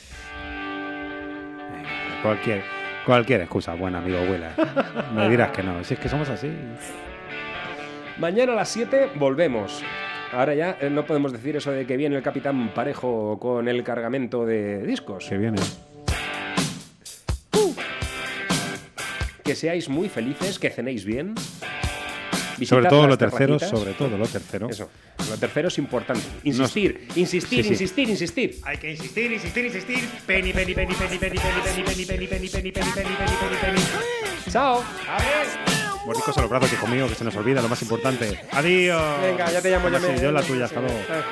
Venga, Cualquier, cualquier excusa, buen amigo Willa. Me dirás que no, si es que somos así. Mañana a las 7 volvemos. Ahora ya eh, no podemos decir eso de que viene el capitán parejo con el cargamento de discos. Que viene. Que seáis muy felices, que cenéis bien. Sobre todo lo tercero, sobre todo lo tercero. Eso, lo tercero es importante. Insistir, insistir, Sí, sí. insistir, insistir. Hay que insistir, insistir, insistir. Penny, penny, penny, penny, penny, penny, penny, penny, penny, penny, penny, penny, penny, penny, penny, penny. Chao. Mordicos a los brazos, hijo mío, que se nos olvida lo más importante. Adiós. Venga, ya te llamo, ya me- yo la tuya, hasta luego. Eh.